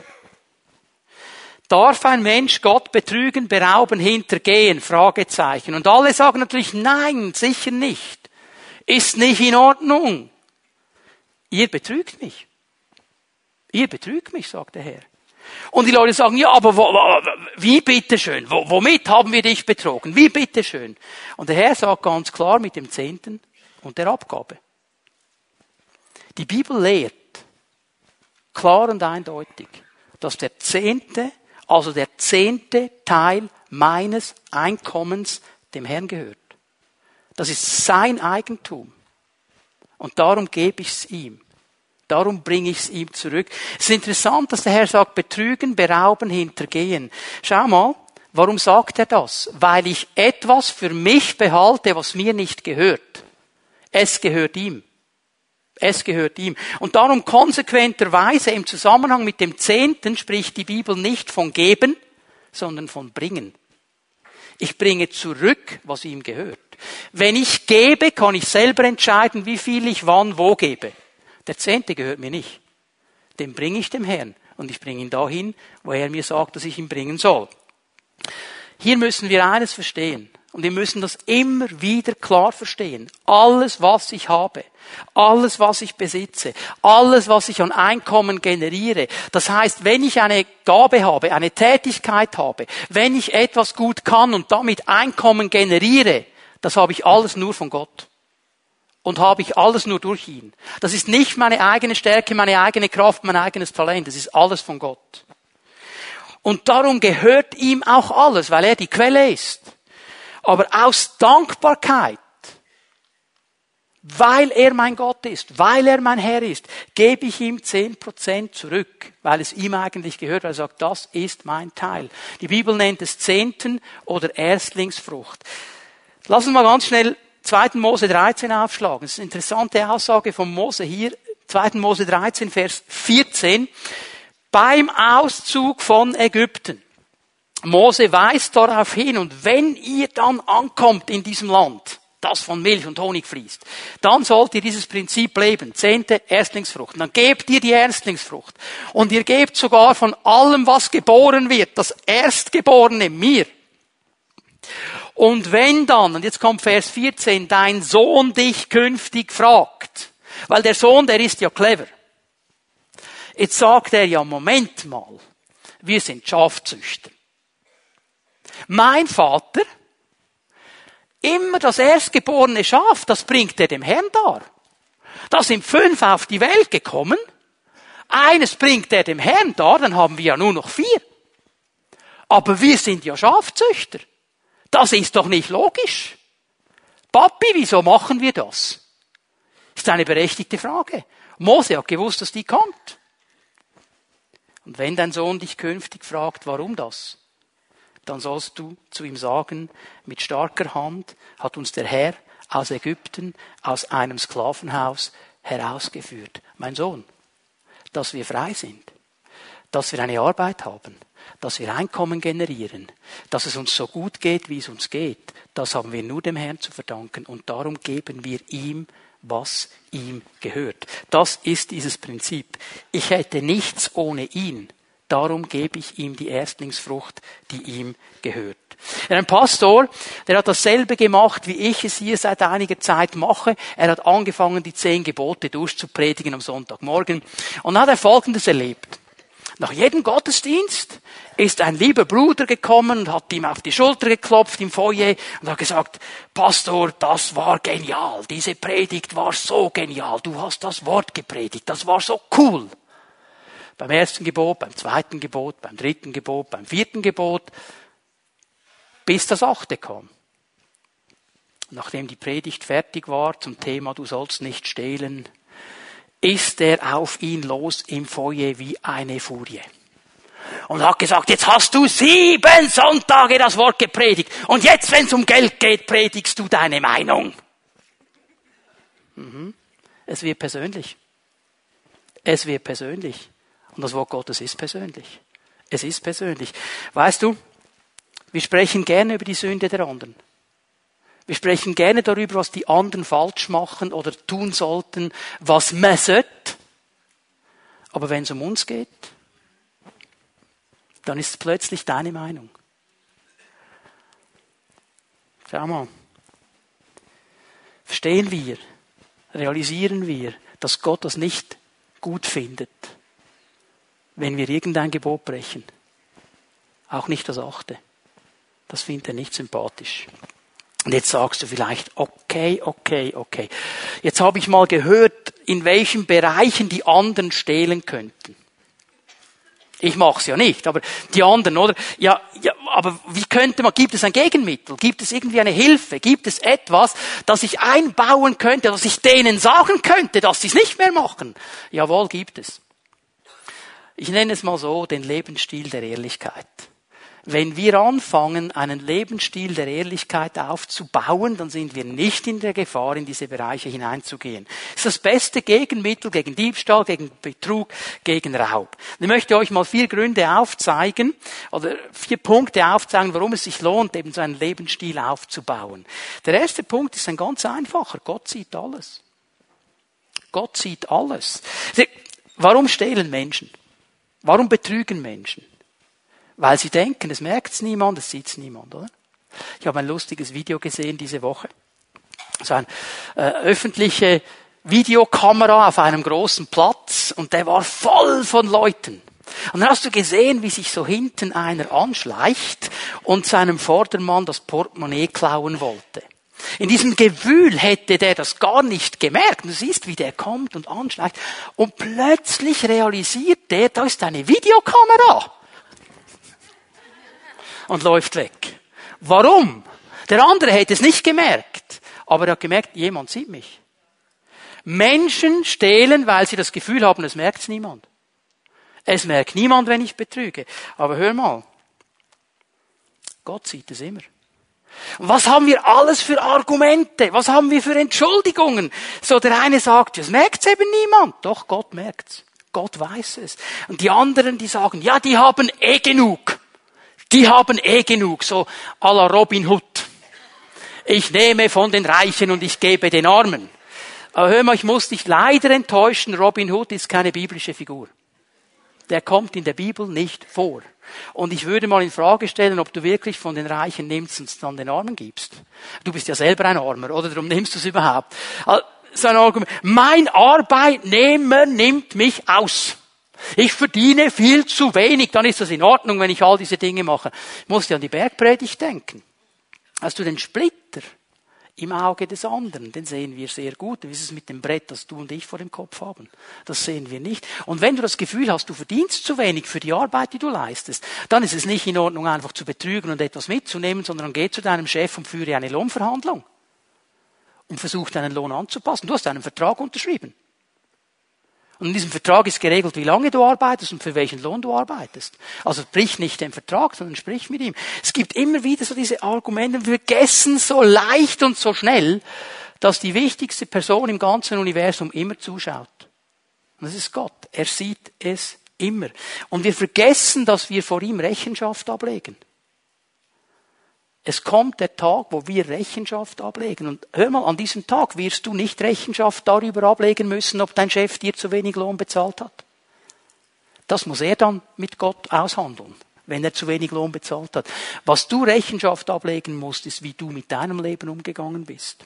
Darf ein Mensch Gott betrügen, berauben, hintergehen? Fragezeichen. Und alle sagen natürlich nein, sicher nicht. Ist nicht in Ordnung. Ihr betrügt mich. Ihr betrügt mich, sagt der Herr. Und die Leute sagen, ja, aber wo, wie bitteschön? Wo, womit haben wir dich betrogen? Wie bitteschön? Und der Herr sagt ganz klar mit dem Zehnten und der Abgabe. Die Bibel lehrt klar und eindeutig, dass der Zehnte, also der zehnte Teil meines Einkommens dem Herrn gehört. Das ist sein Eigentum. Und darum gebe ich es ihm. Darum bringe ich es ihm zurück. Es ist interessant, dass der Herr sagt, betrügen, berauben, hintergehen. Schau mal, warum sagt er das? Weil ich etwas für mich behalte, was mir nicht gehört. Es gehört ihm. Es gehört ihm. Und darum konsequenterweise im Zusammenhang mit dem Zehnten spricht die Bibel nicht von geben, sondern von bringen. Ich bringe zurück, was ihm gehört. Wenn ich gebe, kann ich selber entscheiden, wie viel ich wann wo gebe. Der Zehnte gehört mir nicht. Den bringe ich dem Herrn und ich bringe ihn dahin, wo er mir sagt, dass ich ihn bringen soll. Hier müssen wir eines verstehen. Und wir müssen das immer wieder klar verstehen. Alles, was ich habe, alles, was ich besitze, alles, was ich an Einkommen generiere, das heißt, wenn ich eine Gabe habe, eine Tätigkeit habe, wenn ich etwas gut kann und damit Einkommen generiere, das habe ich alles nur von Gott und habe ich alles nur durch ihn. Das ist nicht meine eigene Stärke, meine eigene Kraft, mein eigenes Talent. Das ist alles von Gott. Und darum gehört ihm auch alles, weil er die Quelle ist. Aber aus Dankbarkeit, weil er mein Gott ist, weil er mein Herr ist, gebe ich ihm zehn Prozent zurück, weil es ihm eigentlich gehört, weil er sagt, das ist mein Teil. Die Bibel nennt es Zehnten oder Erstlingsfrucht. Lass uns mal ganz schnell 2. Mose 13 aufschlagen. Das ist eine interessante Aussage von Mose hier. 2. Mose 13, Vers 14. Beim Auszug von Ägypten. Mose weist darauf hin, und wenn ihr dann ankommt in diesem Land, das von Milch und Honig fließt, dann sollt ihr dieses Prinzip leben. Zehnte Erstlingsfrucht. Dann gebt ihr die Erstlingsfrucht. Und ihr gebt sogar von allem, was geboren wird, das Erstgeborene mir. Und wenn dann, und jetzt kommt Vers 14, dein Sohn dich künftig fragt, weil der Sohn, der ist ja clever. Jetzt sagt er ja, Moment mal, wir sind Schafzüchter. Mein Vater, immer das erstgeborene Schaf, das bringt er dem Herrn dar. Da sind fünf auf die Welt gekommen. Eines bringt er dem Herrn dar, dann haben wir ja nur noch vier. Aber wir sind ja Schafzüchter. Das ist doch nicht logisch. Papi, wieso machen wir das? Ist eine berechtigte Frage. Mose hat gewusst, dass die kommt. Und wenn dein Sohn dich künftig fragt, warum das, dann sollst du zu ihm sagen, mit starker Hand hat uns der Herr aus Ägypten, aus einem Sklavenhaus herausgeführt. Mein Sohn, dass wir frei sind, dass wir eine Arbeit haben, dass wir Einkommen generieren, dass es uns so gut geht, wie es uns geht, das haben wir nur dem Herrn zu verdanken und darum geben wir ihm, was ihm gehört. Das ist dieses Prinzip. Ich hätte nichts ohne ihn. Darum gebe ich ihm die Erstlingsfrucht, die ihm gehört. Ein Pastor, der hat dasselbe gemacht, wie ich es hier seit einiger Zeit mache. Er hat angefangen, die zehn Gebote durchzupredigen am Sonntagmorgen. Und dann hat er Folgendes erlebt. Nach jedem Gottesdienst ist ein lieber Bruder gekommen und hat ihm auf die Schulter geklopft im Foyer und hat gesagt, Pastor, das war genial. Diese Predigt war so genial. Du hast das Wort gepredigt. Das war so cool. Beim ersten Gebot, beim zweiten Gebot, beim dritten Gebot, beim vierten Gebot, bis das achte kam. Nachdem die Predigt fertig war zum Thema Du sollst nicht stehlen, ist er auf ihn los im Foyer wie eine Furie. Und hat gesagt, jetzt hast du sieben Sonntage das Wort gepredigt. Und jetzt, wenn es um Geld geht, predigst du deine Meinung. Mhm. Es wird persönlich. Es wird persönlich. Und das Wort Gottes ist persönlich. Es ist persönlich. Weißt du, wir sprechen gerne über die Sünde der anderen. Wir sprechen gerne darüber, was die anderen falsch machen oder tun sollten, was man sollte. Aber wenn es um uns geht, dann ist es plötzlich deine Meinung. Schau mal. Verstehen wir, realisieren wir, dass Gott das nicht gut findet, wenn wir irgendein Gebot brechen. Auch nicht das achte. Das findet er nicht sympathisch. Und jetzt sagst du vielleicht, okay, okay, okay. Jetzt habe ich mal gehört, in welchen Bereichen die anderen stehlen könnten. Ich mach's ja nicht, aber die anderen, oder? Ja, ja, aber wie könnte man, gibt es ein Gegenmittel? Gibt es irgendwie eine Hilfe? Gibt es etwas, das ich einbauen könnte, dass ich denen sagen könnte, dass sie es nicht mehr machen? Jawohl, gibt es. Ich nenne es mal so, den Lebensstil der Ehrlichkeit. Wenn wir anfangen, einen Lebensstil der Ehrlichkeit aufzubauen, dann sind wir nicht in der Gefahr, in diese Bereiche hineinzugehen. Das ist das beste Gegenmittel gegen Diebstahl, gegen Betrug, gegen Raub. ich möchte euch mal vier Gründe aufzeigen, oder vier Punkte aufzeigen, warum es sich lohnt, eben so einen Lebensstil aufzubauen. Der erste Punkt ist ein ganz einfacher. Gott sieht alles. Gott sieht alles. Warum stehlen Menschen? Warum betrügen Menschen? Weil sie denken, es merkt es niemand, es sieht es niemand, oder? Ich habe ein lustiges Video gesehen diese Woche. So eine äh, öffentliche Videokamera auf einem großen Platz und der war voll von Leuten. Und dann hast du gesehen, wie sich so hinten einer anschleicht und seinem Vordermann das Portemonnaie klauen wollte. In diesem Gewühl hätte der das gar nicht gemerkt. Du siehst, wie der kommt und anschleicht. Und plötzlich realisiert der, da ist eine Videokamera und läuft weg. Warum? Der andere hätte es nicht gemerkt, aber er hat gemerkt, jemand sieht mich. Menschen stehlen, weil sie das Gefühl haben, es merkt niemand. Es merkt niemand, wenn ich betrüge. Aber hör mal, Gott sieht es immer. Was haben wir alles für Argumente? Was haben wir für Entschuldigungen? So der eine sagt, es merkt eben niemand. Doch, Gott merkt's. Gott weiß es. Und die anderen, die sagen, ja, die haben eh genug. Die haben eh genug, so à la Robin Hood. Ich nehme von den Reichen und ich gebe den Armen. Aber hör mal, ich muss dich leider enttäuschen, Robin Hood ist keine biblische Figur. Der kommt in der Bibel nicht vor. Und ich würde mal in Frage stellen, ob du wirklich von den Reichen nimmst und es dann den Armen gibst. Du bist ja selber ein Armer, oder? Darum nimmst du es überhaupt. So ein Argument. Mein Arbeitnehmer nimmt mich aus. Ich verdiene viel zu wenig, dann ist das in Ordnung, wenn ich all diese Dinge mache. Ich musste an die Bergpredigt denken. Hast du den Splitter im Auge des anderen, den sehen wir sehr gut. Wie ist es mit dem Brett, das du und ich vor dem Kopf haben? Das sehen wir nicht. Und wenn du das Gefühl hast, du verdienst zu wenig für die Arbeit, die du leistest, dann ist es nicht in Ordnung, einfach zu betrügen und etwas mitzunehmen, sondern geh zu deinem Chef und führe eine Lohnverhandlung. Und versuch deinen Lohn anzupassen. Du hast einen Vertrag unterschrieben. Und in diesem Vertrag ist geregelt, wie lange du arbeitest und für welchen Lohn du arbeitest. Also sprich nicht den Vertrag, sondern sprich mit ihm. Es gibt immer wieder so diese Argumente, wir vergessen so leicht und so schnell, dass die wichtigste Person im ganzen Universum immer zuschaut. Und das ist Gott. Er sieht es immer. Und wir vergessen, dass wir vor ihm Rechenschaft ablegen. Es kommt der Tag, wo wir Rechenschaft ablegen. Und hör mal, an diesem Tag wirst du nicht Rechenschaft darüber ablegen müssen, ob dein Chef dir zu wenig Lohn bezahlt hat. Das muss er dann mit Gott aushandeln, wenn er zu wenig Lohn bezahlt hat. Was du Rechenschaft ablegen musst, ist, wie du mit deinem Leben umgegangen bist.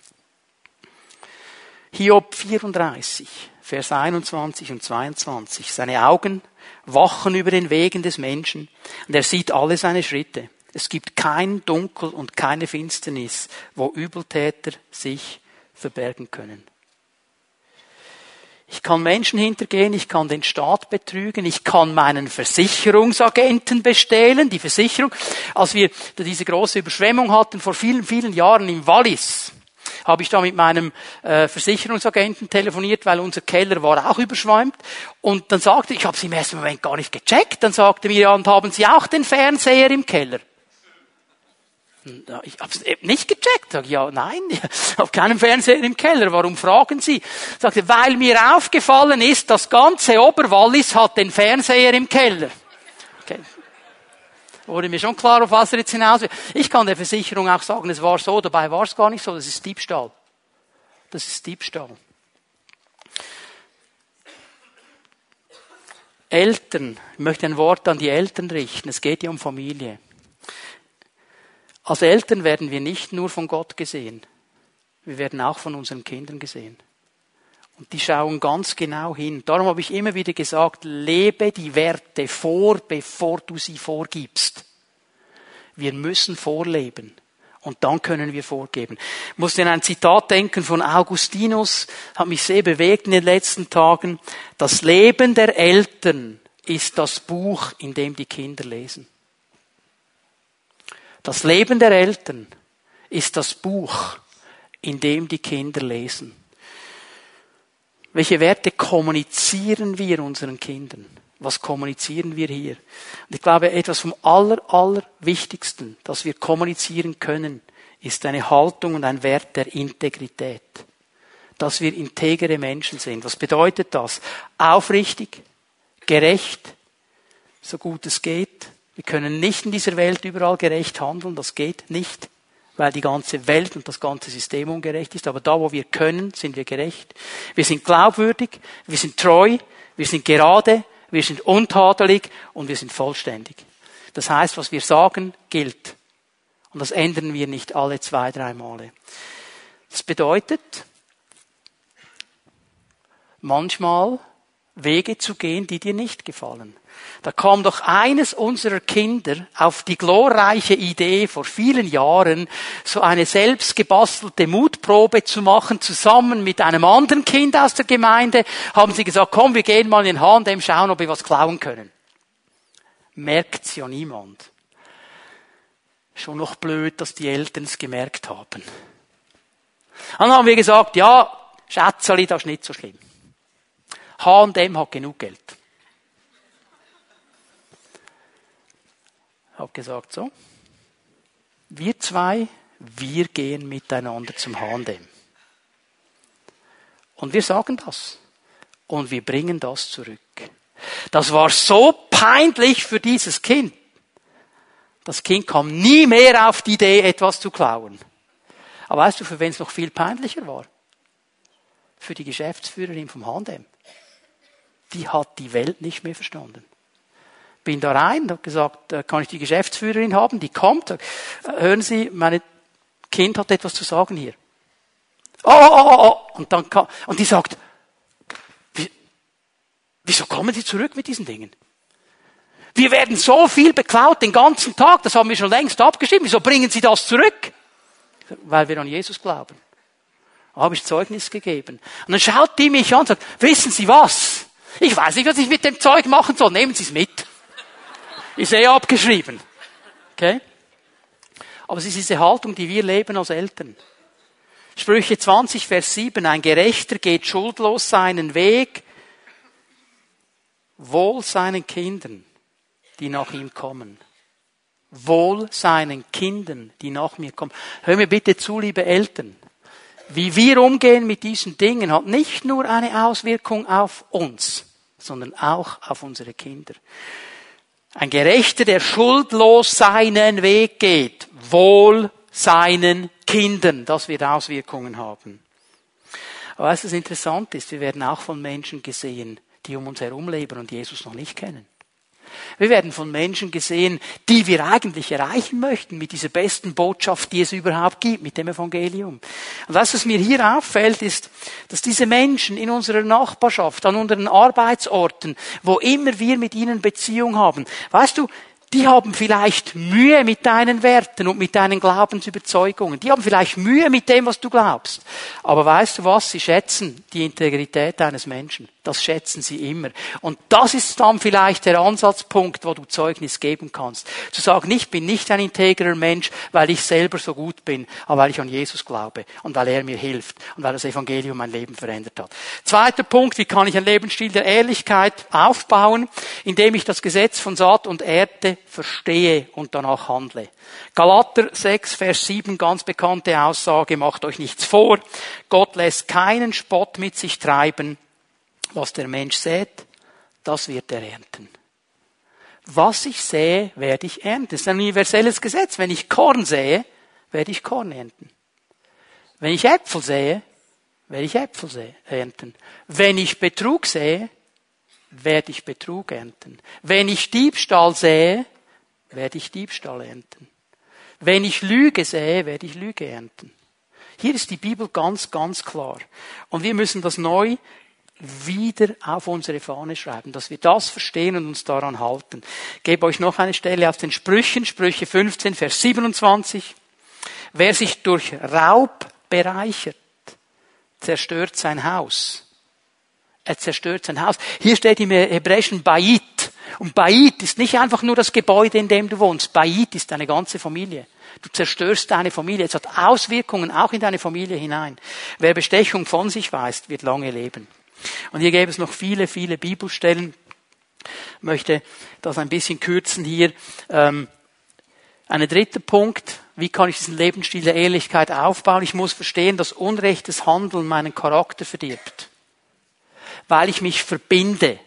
Hiob 34, Vers 21 und 22. Seine Augen wachen über den Wegen des Menschen und er sieht alle seine Schritte. Es gibt kein Dunkel und keine Finsternis, wo Übeltäter sich verbergen können. Ich kann Menschen hintergehen, ich kann den Staat betrügen, ich kann meinen Versicherungsagenten bestehlen, die Versicherung. Als wir diese große Überschwemmung hatten vor vielen, vielen Jahren im Wallis, habe ich da mit meinem äh, Versicherungsagenten telefoniert, weil unser Keller war auch überschwemmt. Und dann sagte ich, ich habe sie im ersten Moment gar nicht gecheckt. Dann sagte mir, ja, und haben Sie auch den Fernseher im Keller? Ich habe es nicht gecheckt. Sag, ja, nein, (laughs) habe keinen Fernseher im Keller. Warum fragen Sie? Sagte, weil mir aufgefallen ist, das ganze Oberwallis hat den Fernseher im Keller. Okay. Wurde mir schon klar, auf was er jetzt hinaus will. Ich kann der Versicherung auch sagen, es war so, dabei war es gar nicht so, das ist Diebstahl. Das ist Diebstahl. Eltern, ich möchte ein Wort an die Eltern richten, es geht ja um Familie. Als Eltern werden wir nicht nur von Gott gesehen, wir werden auch von unseren Kindern gesehen. Und die schauen ganz genau hin. Darum habe ich immer wieder gesagt, lebe die Werte vor, bevor du sie vorgibst. Wir müssen vorleben. Und dann können wir vorgeben. Ich musste an ein Zitat denken von Augustinus, hat mich sehr bewegt in den letzten Tagen. Das Leben der Eltern ist das Buch, in dem die Kinder lesen. Das Leben der Eltern ist das Buch, in dem die Kinder lesen. Welche Werte kommunizieren wir unseren Kindern? Was kommunizieren wir hier? Und ich glaube, etwas vom aller, aller Wichtigsten, das wir kommunizieren können, ist eine Haltung und ein Wert der Integrität. Dass wir integere Menschen sind. Was bedeutet das? Aufrichtig, gerecht, so gut es geht. Wir können nicht in dieser Welt überall gerecht handeln, das geht nicht, weil die ganze Welt und das ganze System ungerecht ist. Aber da, wo wir können, sind wir gerecht. Wir sind glaubwürdig, wir sind treu, wir sind gerade, wir sind untadelig und wir sind vollständig. Das heißt, was wir sagen, gilt. Und das ändern wir nicht alle zwei, drei Male. Das bedeutet, manchmal Wege zu gehen, die dir nicht gefallen. Da kam doch eines unserer Kinder auf die glorreiche Idee vor vielen Jahren, so eine selbst gebastelte Mutprobe zu machen, zusammen mit einem anderen Kind aus der Gemeinde, haben sie gesagt, komm, wir gehen mal in den H&M schauen, ob wir was klauen können. Merkt's ja niemand. Schon noch blöd, dass die Eltern es gemerkt haben. Dann haben wir gesagt, ja, Schätzeli, das ist nicht so schlimm. H&M hat genug Geld. habe gesagt, so, wir zwei, wir gehen miteinander zum H&M. Und wir sagen das. Und wir bringen das zurück. Das war so peinlich für dieses Kind. Das Kind kam nie mehr auf die Idee, etwas zu klauen. Aber weißt du, für wen es noch viel peinlicher war? Für die Geschäftsführerin vom H&M. Die hat die Welt nicht mehr verstanden. Bin da rein, habe gesagt, äh, kann ich die Geschäftsführerin haben? Die kommt. Äh, hören Sie, mein Kind hat etwas zu sagen hier. Oh, oh, oh, oh. oh. Und dann kam, und die sagt, wieso kommen Sie zurück mit diesen Dingen? Wir werden so viel beklaut den ganzen Tag, das haben wir schon längst abgeschrieben. Wieso bringen Sie das zurück? Weil wir an Jesus glauben. Da habe ich Zeugnis gegeben. Und dann schaut die mich an und sagt, wissen Sie was? Ich weiß nicht, was ich mit dem Zeug machen soll. Nehmen Sie es mit. Ist eh abgeschrieben. Okay? Aber es ist diese Haltung, die wir leben als Eltern. Sprüche 20, Vers 7. Ein Gerechter geht schuldlos seinen Weg, wohl seinen Kindern, die nach ihm kommen. Wohl seinen Kindern, die nach mir kommen. Hör mir bitte zu, liebe Eltern. Wie wir umgehen mit diesen Dingen hat nicht nur eine Auswirkung auf uns, sondern auch auf unsere Kinder. Ein Gerechter, der schuldlos seinen Weg geht, wohl seinen Kindern. Das wird Auswirkungen haben. Aber was das interessant ist, wir werden auch von Menschen gesehen, die um uns herum leben und Jesus noch nicht kennen. Wir werden von Menschen gesehen, die wir eigentlich erreichen möchten mit dieser besten Botschaft, die es überhaupt gibt, mit dem Evangelium. Und was, was mir hier auffällt, ist, dass diese Menschen in unserer Nachbarschaft, an unseren Arbeitsorten, wo immer wir mit ihnen Beziehung haben, weißt du, die haben vielleicht Mühe mit deinen Werten und mit deinen Glaubensüberzeugungen. Die haben vielleicht Mühe mit dem, was du glaubst. Aber weißt du was? Sie schätzen die Integrität eines Menschen. Das schätzen sie immer. Und das ist dann vielleicht der Ansatzpunkt, wo du Zeugnis geben kannst. Zu sagen, ich bin nicht ein integrer Mensch, weil ich selber so gut bin, aber weil ich an Jesus glaube und weil er mir hilft und weil das Evangelium mein Leben verändert hat. Zweiter Punkt, wie kann ich ein Lebensstil der Ehrlichkeit aufbauen? Indem ich das Gesetz von Saat und Erde verstehe und danach handle. Galater 6, Vers 7, ganz bekannte Aussage, macht euch nichts vor. Gott lässt keinen Spott mit sich treiben was der Mensch sät, das wird er ernten. Was ich sähe, werde ich ernten. Das ist ein universelles Gesetz. Wenn ich Korn sähe, werde ich Korn ernten. Wenn ich Äpfel sähe, werde ich Äpfel ernten. Wenn ich Betrug sähe, werde ich Betrug ernten. Wenn ich Diebstahl sähe, werde ich Diebstahl ernten. Wenn ich Lüge sähe, werde ich Lüge ernten. Hier ist die Bibel ganz, ganz klar. Und wir müssen das neu wieder auf unsere Fahne schreiben, dass wir das verstehen und uns daran halten. Ich gebe euch noch eine Stelle aus den Sprüchen, Sprüche 15, Vers 27. Wer sich durch Raub bereichert, zerstört sein Haus. Er zerstört sein Haus. Hier steht im Hebräischen Bait. Und Bait ist nicht einfach nur das Gebäude, in dem du wohnst. Bait ist deine ganze Familie. Du zerstörst deine Familie. Es hat Auswirkungen auch in deine Familie hinein. Wer Bestechung von sich weist, wird lange leben. Und hier gäbe es noch viele, viele Bibelstellen. Ich möchte das ein bisschen kürzen hier. Ähm, ein dritter Punkt. Wie kann ich diesen Lebensstil der Ehrlichkeit aufbauen? Ich muss verstehen, dass unrechtes Handeln meinen Charakter verdirbt. Weil ich mich verbinde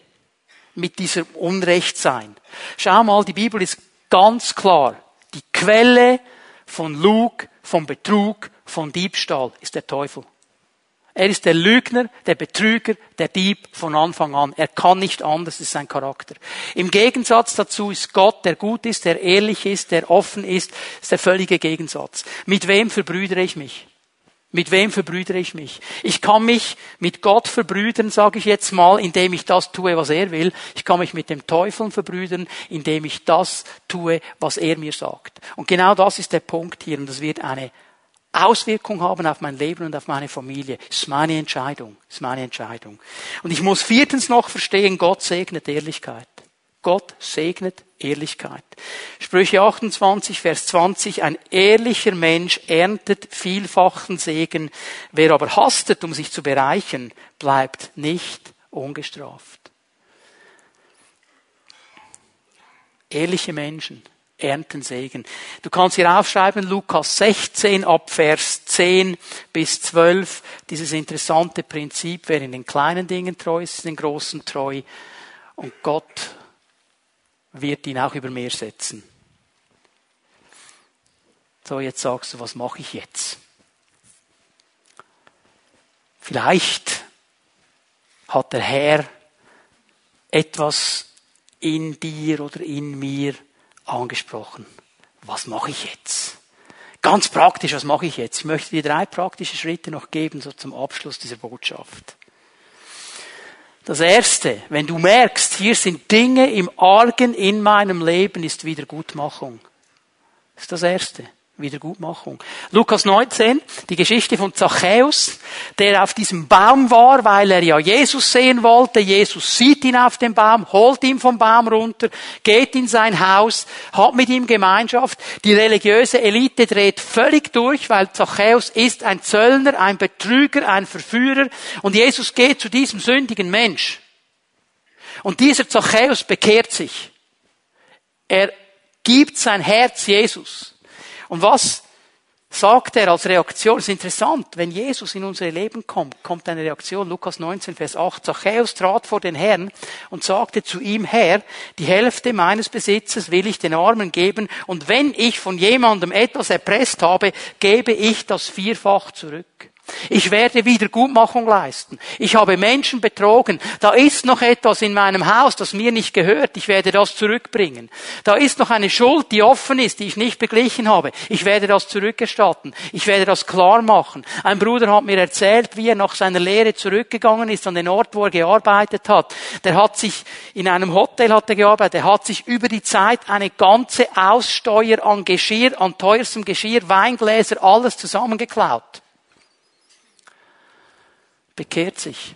mit diesem Unrechtsein. Schau mal, die Bibel ist ganz klar. Die Quelle von Lug, von Betrug, von Diebstahl ist der Teufel. Er ist der Lügner, der Betrüger, der Dieb von Anfang an. Er kann nicht anders, das ist sein Charakter. Im Gegensatz dazu ist Gott, der gut ist, der ehrlich ist, der offen ist, ist der völlige Gegensatz. Mit wem verbrüdere ich mich? Mit wem verbrüdere ich mich? Ich kann mich mit Gott verbrüdern, sage ich jetzt mal, indem ich das tue, was er will. Ich kann mich mit dem Teufel verbrüdern, indem ich das tue, was er mir sagt. Und genau das ist der Punkt hier. Und das wird eine Auswirkung haben auf mein Leben und auf meine Familie. Das ist meine Entscheidung. Das ist meine Entscheidung. Und ich muss viertens noch verstehen, Gott segnet Ehrlichkeit. Gott segnet Ehrlichkeit. Sprüche 28, Vers 20, ein ehrlicher Mensch erntet vielfachen Segen, wer aber hastet, um sich zu bereichern, bleibt nicht ungestraft. Ehrliche Menschen ernten Segen. Du kannst hier aufschreiben, Lukas 16 ab Vers 10 bis 12, dieses interessante Prinzip, wer in den kleinen Dingen treu ist, in den großen treu. Und Gott wird ihn auch über mehr setzen. So, jetzt sagst du, was mache ich jetzt? Vielleicht hat der Herr etwas in dir oder in mir angesprochen. Was mache ich jetzt? Ganz praktisch, was mache ich jetzt? Ich möchte dir drei praktische Schritte noch geben, so zum Abschluss dieser Botschaft. Das erste, wenn du merkst, hier sind Dinge im Argen in meinem Leben, ist Wiedergutmachung. Das ist das erste. Wiedergutmachung. Lukas 19, die Geschichte von Zachäus, der auf diesem Baum war, weil er ja Jesus sehen wollte. Jesus sieht ihn auf dem Baum, holt ihn vom Baum runter, geht in sein Haus, hat mit ihm Gemeinschaft. Die religiöse Elite dreht völlig durch, weil Zachäus ist ein Zöllner, ein Betrüger, ein Verführer. Und Jesus geht zu diesem sündigen Mensch. Und dieser Zachäus bekehrt sich. Er gibt sein Herz Jesus. Und was sagt er als Reaktion? Das ist interessant. Wenn Jesus in unser Leben kommt, kommt eine Reaktion. Lukas 19, Vers 8. Zachäus trat vor den Herrn und sagte zu ihm, Herr, die Hälfte meines Besitzes will ich den Armen geben und wenn ich von jemandem etwas erpresst habe, gebe ich das vierfach zurück. Ich werde Wiedergutmachung leisten. Ich habe Menschen betrogen. Da ist noch etwas in meinem Haus, das mir nicht gehört. Ich werde das zurückbringen. Da ist noch eine Schuld, die offen ist, die ich nicht beglichen habe. Ich werde das zurückerstatten. Ich werde das klar machen. Ein Bruder hat mir erzählt, wie er nach seiner Lehre zurückgegangen ist an den Ort, wo er gearbeitet hat. Der hat sich in einem Hotel hat er gearbeitet. Er hat sich über die Zeit eine ganze Aussteuer an Geschirr, an teuerstem Geschirr, Weingläser, alles zusammengeklaut bekehrt sich.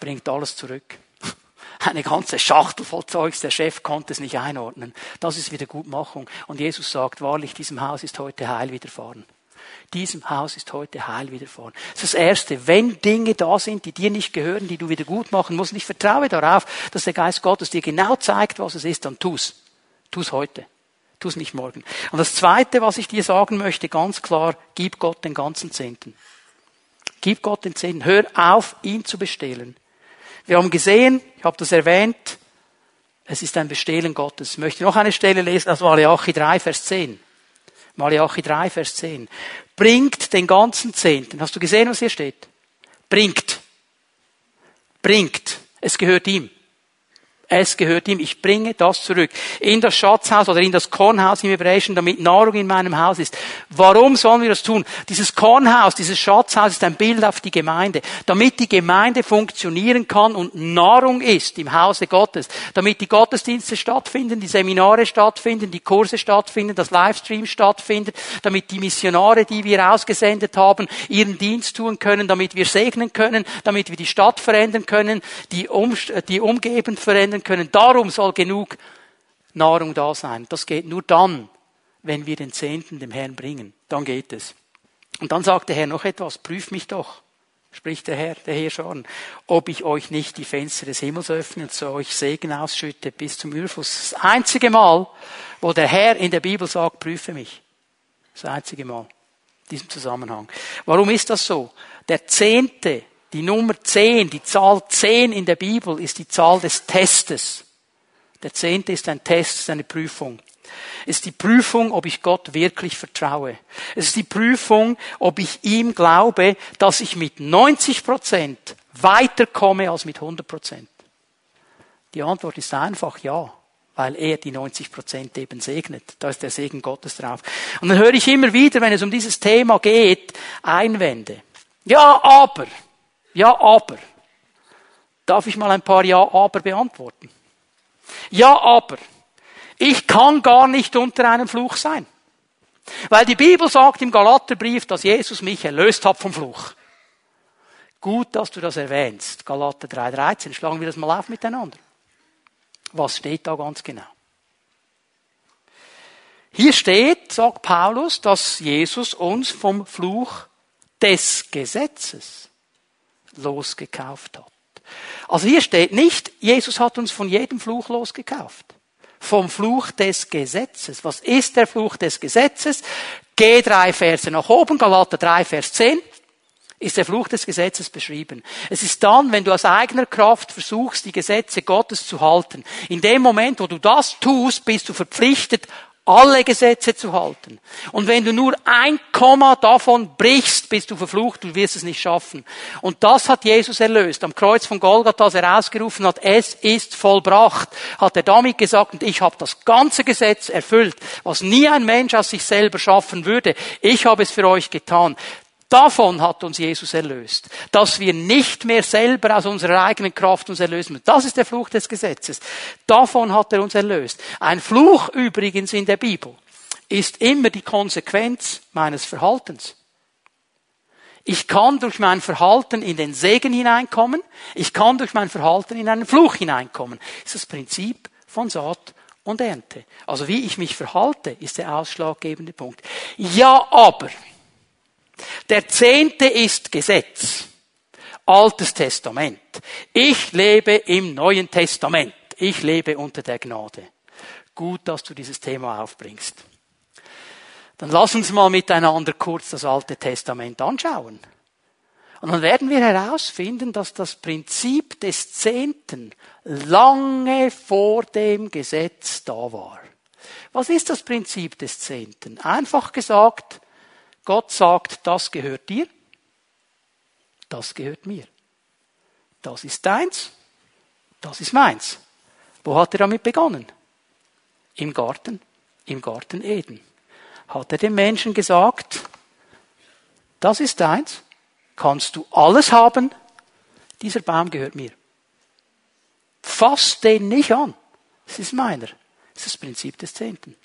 bringt alles zurück. (laughs) Eine ganze Schachtel voll Zeugs, der Chef konnte es nicht einordnen. Das ist Wiedergutmachung. Und Jesus sagt, wahrlich, diesem Haus ist heute Heil widerfahren. Diesem Haus ist heute Heil widerfahren. Das ist das Erste. Wenn Dinge da sind, die dir nicht gehören, die du wieder gut machen musst, und ich vertraue darauf, dass der Geist Gottes dir genau zeigt, was es ist, dann tu's. Tu's heute. Tu's nicht morgen. Und das Zweite, was ich dir sagen möchte, ganz klar, gib Gott den ganzen Zehnten. Gib Gott den Zehnten. Hör auf, ihn zu bestehlen. Wir haben gesehen, ich habe das erwähnt, es ist ein Bestehlen Gottes. Ich möchte noch eine Stelle lesen aus Malachi 3, Vers 10. Malachi 3, Vers 10. Bringt den ganzen Zehnten. Hast du gesehen, was hier steht? Bringt. Bringt. Es gehört ihm. Es gehört ihm. Ich bringe das zurück. In das Schatzhaus oder in das Kornhaus im Hebräischen, damit Nahrung in meinem Haus ist. Warum sollen wir das tun? Dieses Kornhaus, dieses Schatzhaus ist ein Bild auf die Gemeinde. Damit die Gemeinde funktionieren kann und Nahrung ist im Hause Gottes. Damit die Gottesdienste stattfinden, die Seminare stattfinden, die Kurse stattfinden, das Livestream stattfindet. Damit die Missionare, die wir ausgesendet haben, ihren Dienst tun können. Damit wir segnen können. Damit wir die Stadt verändern können. Die, um, die umgebend verändern können. Darum soll genug Nahrung da sein. Das geht nur dann, wenn wir den Zehnten dem Herrn bringen. Dann geht es. Und dann sagt der Herr noch etwas, prüf mich doch, spricht der Herr, der Herr schon, ob ich euch nicht die Fenster des Himmels öffne und zu euch Segen ausschütte bis zum Überfluss. Das einzige Mal, wo der Herr in der Bibel sagt, prüfe mich. Das einzige Mal. In diesem Zusammenhang. Warum ist das so? Der Zehnte die Nummer 10, die Zahl 10 in der Bibel ist die Zahl des Testes. Der Zehnte ist ein Test, ist eine Prüfung. Es ist die Prüfung, ob ich Gott wirklich vertraue. Es ist die Prüfung, ob ich ihm glaube, dass ich mit 90 Prozent weiterkomme als mit 100 Prozent. Die Antwort ist einfach ja, weil er die 90 Prozent eben segnet. Da ist der Segen Gottes drauf. Und dann höre ich immer wieder, wenn es um dieses Thema geht, Einwände. Ja, aber. Ja, aber. Darf ich mal ein paar Ja, aber beantworten? Ja, aber. Ich kann gar nicht unter einem Fluch sein. Weil die Bibel sagt im Galaterbrief, dass Jesus mich erlöst hat vom Fluch. Gut, dass du das erwähnst. Galater 3,13. Schlagen wir das mal auf miteinander. Was steht da ganz genau? Hier steht, sagt Paulus, dass Jesus uns vom Fluch des Gesetzes losgekauft hat. Also hier steht nicht, Jesus hat uns von jedem Fluch losgekauft. Vom Fluch des Gesetzes. Was ist der Fluch des Gesetzes? Geh drei Verse nach oben, Galater 3, Vers 10 ist der Fluch des Gesetzes beschrieben. Es ist dann, wenn du aus eigener Kraft versuchst, die Gesetze Gottes zu halten. In dem Moment, wo du das tust, bist du verpflichtet, alle Gesetze zu halten. Und wenn du nur ein Komma davon brichst, bist du verflucht, du wirst es nicht schaffen. Und das hat Jesus erlöst. Am Kreuz von Golgatha, als er ausgerufen hat, es ist vollbracht, hat er damit gesagt, und ich habe das ganze Gesetz erfüllt, was nie ein Mensch aus sich selber schaffen würde. Ich habe es für euch getan. Davon hat uns Jesus erlöst, dass wir nicht mehr selber aus unserer eigenen Kraft uns erlösen müssen. Das ist der Fluch des Gesetzes. Davon hat er uns erlöst. Ein Fluch übrigens in der Bibel ist immer die Konsequenz meines Verhaltens. Ich kann durch mein Verhalten in den Segen hineinkommen, ich kann durch mein Verhalten in einen Fluch hineinkommen. Das ist das Prinzip von Saat und Ernte. Also wie ich mich verhalte, ist der ausschlaggebende Punkt. Ja, aber der Zehnte ist Gesetz. Altes Testament. Ich lebe im Neuen Testament. Ich lebe unter der Gnade. Gut, dass du dieses Thema aufbringst. Dann lass uns mal miteinander kurz das Alte Testament anschauen. Und dann werden wir herausfinden, dass das Prinzip des Zehnten lange vor dem Gesetz da war. Was ist das Prinzip des Zehnten? Einfach gesagt, Gott sagt, das gehört dir, das gehört mir. Das ist deins, das ist meins. Wo hat er damit begonnen? Im Garten, im Garten Eden. Hat er den Menschen gesagt, das ist deins, kannst du alles haben, dieser Baum gehört mir. Fass den nicht an. Das ist meiner. Das ist das Prinzip des Zehnten.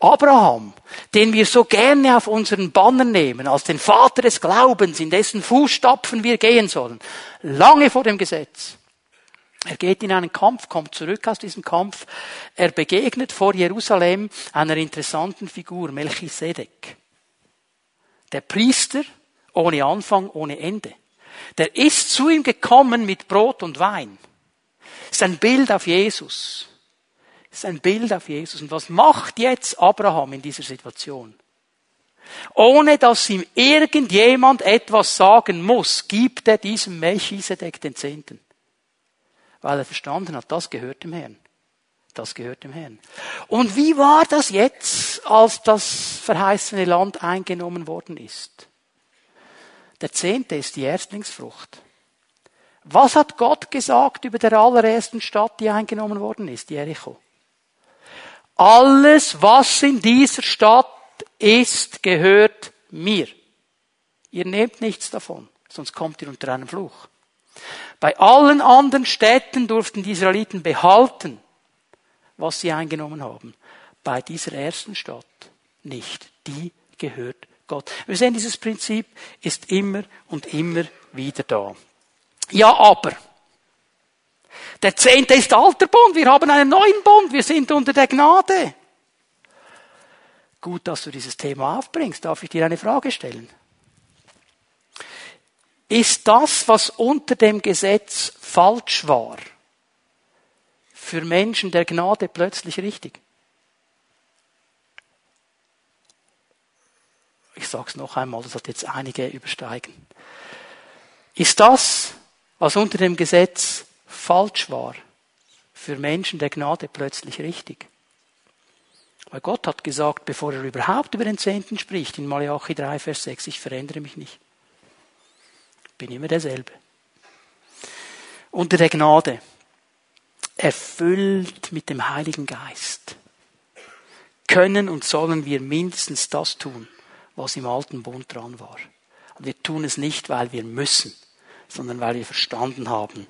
Abraham, den wir so gerne auf unseren Banner nehmen, als den Vater des Glaubens, in dessen Fußstapfen wir gehen sollen, lange vor dem Gesetz. Er geht in einen Kampf, kommt zurück aus diesem Kampf. Er begegnet vor Jerusalem einer interessanten Figur, Melchisedek. Der Priester ohne Anfang, ohne Ende. Der ist zu ihm gekommen mit Brot und Wein. Das ist ein Bild auf Jesus. Das ist ein Bild auf Jesus. Und was macht jetzt Abraham in dieser Situation? Ohne dass ihm irgendjemand etwas sagen muss, gibt er diesem Melchisedek den Zehnten. Weil er verstanden hat, das gehört dem Herrn. Das gehört dem Herrn. Und wie war das jetzt, als das verheißene Land eingenommen worden ist? Der Zehnte ist die Erstlingsfrucht. Was hat Gott gesagt über der allerersten Stadt, die eingenommen worden ist, Jericho? Alles, was in dieser Stadt ist, gehört mir. Ihr nehmt nichts davon, sonst kommt ihr unter einen Fluch. Bei allen anderen Städten durften die Israeliten behalten, was sie eingenommen haben. Bei dieser ersten Stadt nicht. Die gehört Gott. Wir sehen, dieses Prinzip ist immer und immer wieder da. Ja, aber der Zehnte ist alter Bund. Wir haben einen neuen Bund. Wir sind unter der Gnade. Gut, dass du dieses Thema aufbringst. Darf ich dir eine Frage stellen? Ist das, was unter dem Gesetz falsch war, für Menschen der Gnade plötzlich richtig? Ich sage es noch einmal, das hat jetzt einige übersteigen. Ist das, was unter dem Gesetz falsch war, für Menschen der Gnade plötzlich richtig. Weil Gott hat gesagt, bevor er überhaupt über den Zehnten spricht, in Malachi 3, Vers 6, ich verändere mich nicht. Bin immer derselbe. Unter der Gnade, erfüllt mit dem Heiligen Geist, können und sollen wir mindestens das tun, was im alten Bund dran war. Und wir tun es nicht, weil wir müssen, sondern weil wir verstanden haben,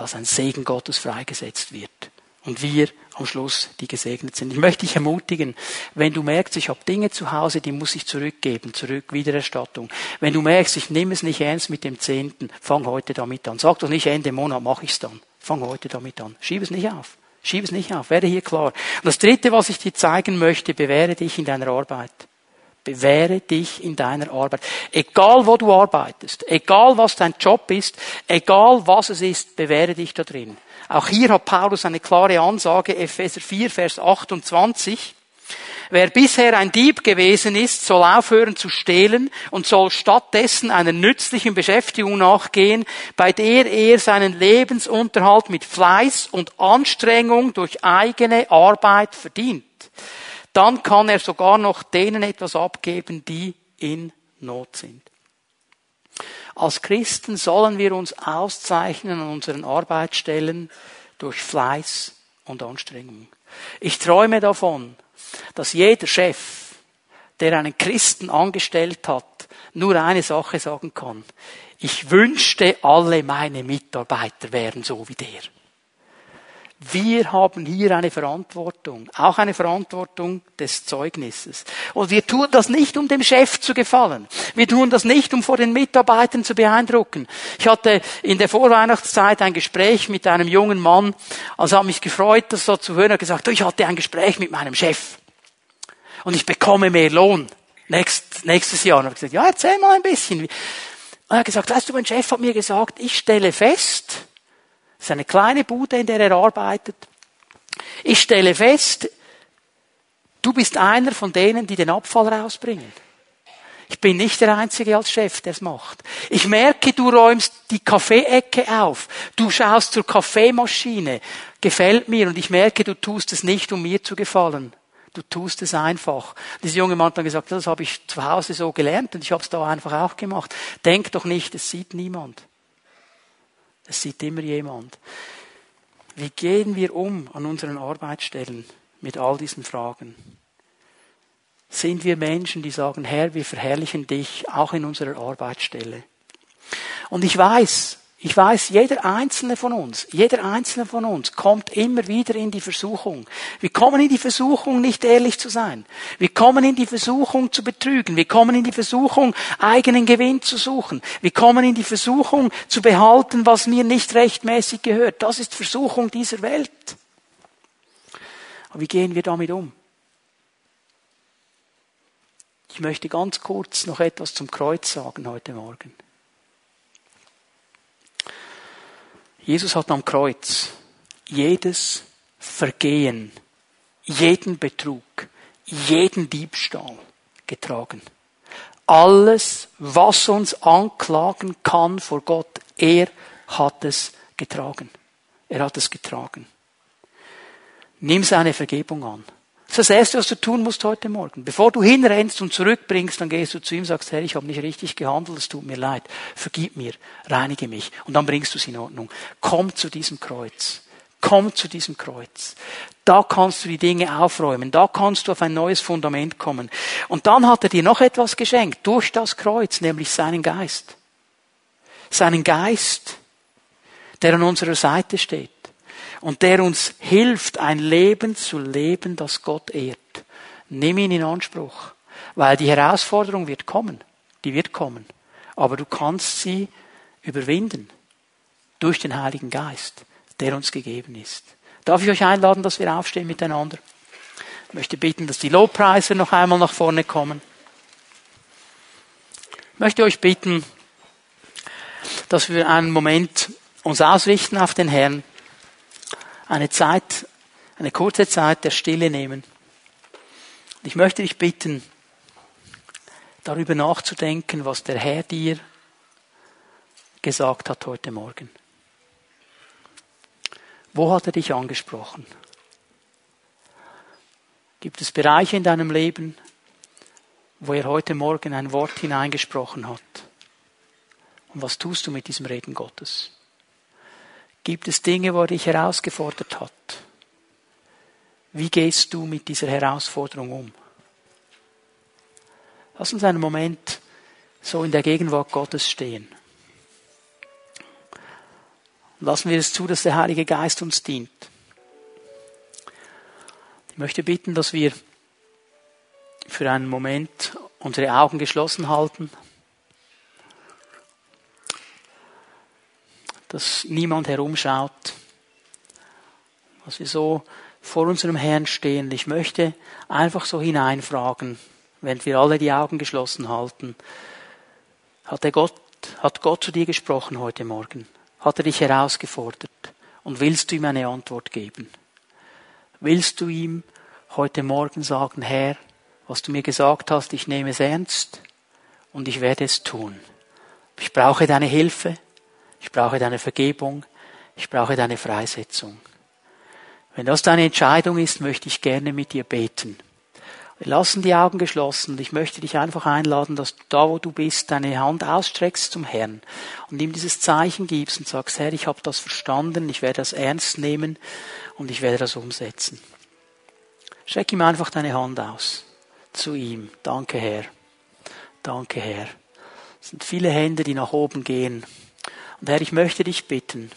dass ein Segen Gottes freigesetzt wird. Und wir am Schluss, die gesegnet sind. Ich möchte dich ermutigen, wenn du merkst, ich habe Dinge zu Hause, die muss ich zurückgeben, zurück, Wiedererstattung. Wenn du merkst, ich nehme es nicht ernst mit dem Zehnten, fang heute damit an. Sag doch nicht, Ende Monat mache ich es dann. Fang heute damit an. Schieb es nicht auf. Schieb es nicht auf. Werde hier klar. Und das Dritte, was ich dir zeigen möchte, bewähre dich in deiner Arbeit. Bewähre dich in deiner Arbeit. Egal wo du arbeitest, egal was dein Job ist, egal was es ist, bewähre dich da drin. Auch hier hat Paulus eine klare Ansage, Epheser 4, Vers 28. Wer bisher ein Dieb gewesen ist, soll aufhören zu stehlen und soll stattdessen einer nützlichen Beschäftigung nachgehen, bei der er seinen Lebensunterhalt mit Fleiß und Anstrengung durch eigene Arbeit verdient dann kann er sogar noch denen etwas abgeben, die in Not sind. Als Christen sollen wir uns auszeichnen an unseren Arbeitsstellen durch Fleiß und Anstrengung. Ich träume davon, dass jeder Chef, der einen Christen angestellt hat, nur eine Sache sagen kann. Ich wünschte, alle meine Mitarbeiter wären so wie der. Wir haben hier eine Verantwortung, auch eine Verantwortung des Zeugnisses. Und wir tun das nicht, um dem Chef zu gefallen. Wir tun das nicht, um vor den Mitarbeitern zu beeindrucken. Ich hatte in der Vorweihnachtszeit ein Gespräch mit einem jungen Mann. Also hat mich gefreut, das so zu hören. Er hat gesagt, ich hatte ein Gespräch mit meinem Chef. Und ich bekomme mehr Lohn nächst, nächstes Jahr. Und ich gesagt, ja, erzähl mal ein bisschen. Und er hat gesagt, weißt du, mein Chef hat mir gesagt, ich stelle fest, das ist eine kleine Bude, in der er arbeitet. Ich stelle fest, du bist einer von denen, die den Abfall rausbringen. Ich bin nicht der Einzige als Chef, der es macht. Ich merke, du räumst die Kaffeeecke auf. Du schaust zur Kaffeemaschine. Gefällt mir. Und ich merke, du tust es nicht, um mir zu gefallen. Du tust es einfach. Dieser junge Mann hat dann gesagt, das habe ich zu Hause so gelernt und ich habe es da einfach auch gemacht. Denk doch nicht, es sieht niemand. Es sieht immer jemand. Wie gehen wir um an unseren Arbeitsstellen mit all diesen Fragen? Sind wir Menschen, die sagen, Herr, wir verherrlichen dich auch in unserer Arbeitsstelle? Und ich weiß, Ich weiß, jeder einzelne von uns, jeder einzelne von uns kommt immer wieder in die Versuchung. Wir kommen in die Versuchung, nicht ehrlich zu sein. Wir kommen in die Versuchung zu betrügen. Wir kommen in die Versuchung, eigenen Gewinn zu suchen. Wir kommen in die Versuchung zu behalten, was mir nicht rechtmäßig gehört. Das ist Versuchung dieser Welt. Aber wie gehen wir damit um? Ich möchte ganz kurz noch etwas zum Kreuz sagen heute Morgen. Jesus hat am Kreuz jedes Vergehen, jeden Betrug, jeden Diebstahl getragen. Alles, was uns anklagen kann vor Gott, er hat es getragen. Er hat es getragen. Nimm seine Vergebung an. Das ist das Erste, was du tun musst heute Morgen. Bevor du hinrennst und zurückbringst, dann gehst du zu ihm und sagst, Herr, ich habe nicht richtig gehandelt, es tut mir leid. Vergib mir, reinige mich. Und dann bringst du es in Ordnung. Komm zu diesem Kreuz. Komm zu diesem Kreuz. Da kannst du die Dinge aufräumen. Da kannst du auf ein neues Fundament kommen. Und dann hat er dir noch etwas geschenkt durch das Kreuz, nämlich seinen Geist. Seinen Geist, der an unserer Seite steht und der uns hilft, ein Leben zu leben, das Gott ehrt. Nimm ihn in Anspruch, weil die Herausforderung wird kommen, die wird kommen, aber du kannst sie überwinden durch den Heiligen Geist, der uns gegeben ist. Darf ich euch einladen, dass wir aufstehen miteinander? Ich möchte bitten, dass die Lobpreise noch einmal nach vorne kommen. Ich möchte euch bitten, dass wir einen Moment uns ausrichten auf den Herrn eine Zeit, eine kurze Zeit der Stille nehmen. Und ich möchte dich bitten, darüber nachzudenken, was der Herr dir gesagt hat heute Morgen. Wo hat er dich angesprochen? Gibt es Bereiche in deinem Leben, wo er heute Morgen ein Wort hineingesprochen hat? Und was tust du mit diesem Reden Gottes? Gibt es Dinge, wo er dich herausgefordert hat? Wie gehst du mit dieser Herausforderung um? Lass uns einen Moment so in der Gegenwart Gottes stehen. Lassen wir es zu, dass der Heilige Geist uns dient. Ich möchte bitten, dass wir für einen Moment unsere Augen geschlossen halten. Dass niemand herumschaut, dass wir so vor unserem Herrn stehen. Ich möchte einfach so hineinfragen, wenn wir alle die Augen geschlossen halten. Hat, der Gott, hat Gott zu dir gesprochen heute Morgen? Hat er dich herausgefordert? Und willst du ihm eine Antwort geben? Willst du ihm heute Morgen sagen, Herr, was du mir gesagt hast, ich nehme es ernst und ich werde es tun. Ich brauche deine Hilfe. Ich brauche deine Vergebung. Ich brauche deine Freisetzung. Wenn das deine Entscheidung ist, möchte ich gerne mit dir beten. Wir lassen die Augen geschlossen und ich möchte dich einfach einladen, dass du da, wo du bist, deine Hand ausstreckst zum Herrn und ihm dieses Zeichen gibst und sagst, Herr, ich habe das verstanden, ich werde das ernst nehmen und ich werde das umsetzen. Streck ihm einfach deine Hand aus zu ihm. Danke, Herr. Danke, Herr. Es sind viele Hände, die nach oben gehen. Und Herr, ich möchte dich bitten,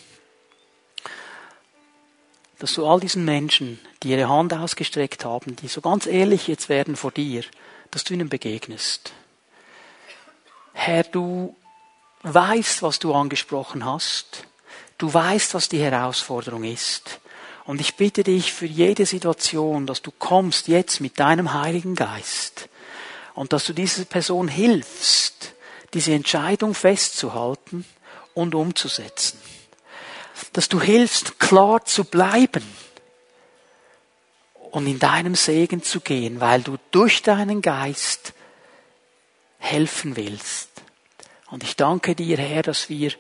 dass du all diesen Menschen, die ihre Hand ausgestreckt haben, die so ganz ehrlich jetzt werden vor dir, dass du ihnen begegnest. Herr, du weißt, was du angesprochen hast. Du weißt, was die Herausforderung ist. Und ich bitte dich für jede Situation, dass du kommst jetzt mit deinem Heiligen Geist und dass du dieser Person hilfst, diese Entscheidung festzuhalten und umzusetzen. Dass du hilfst, klar zu bleiben und in deinem Segen zu gehen, weil du durch deinen Geist helfen willst. Und ich danke dir, Herr, dass wir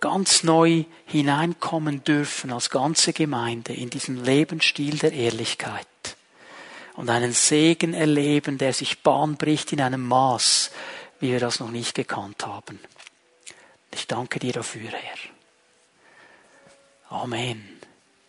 ganz neu hineinkommen dürfen als ganze Gemeinde in diesen Lebensstil der Ehrlichkeit und einen Segen erleben, der sich Bahn bricht in einem Maß, wie wir das noch nicht gekannt haben. Ich danke dir dafür, Herr. Amen.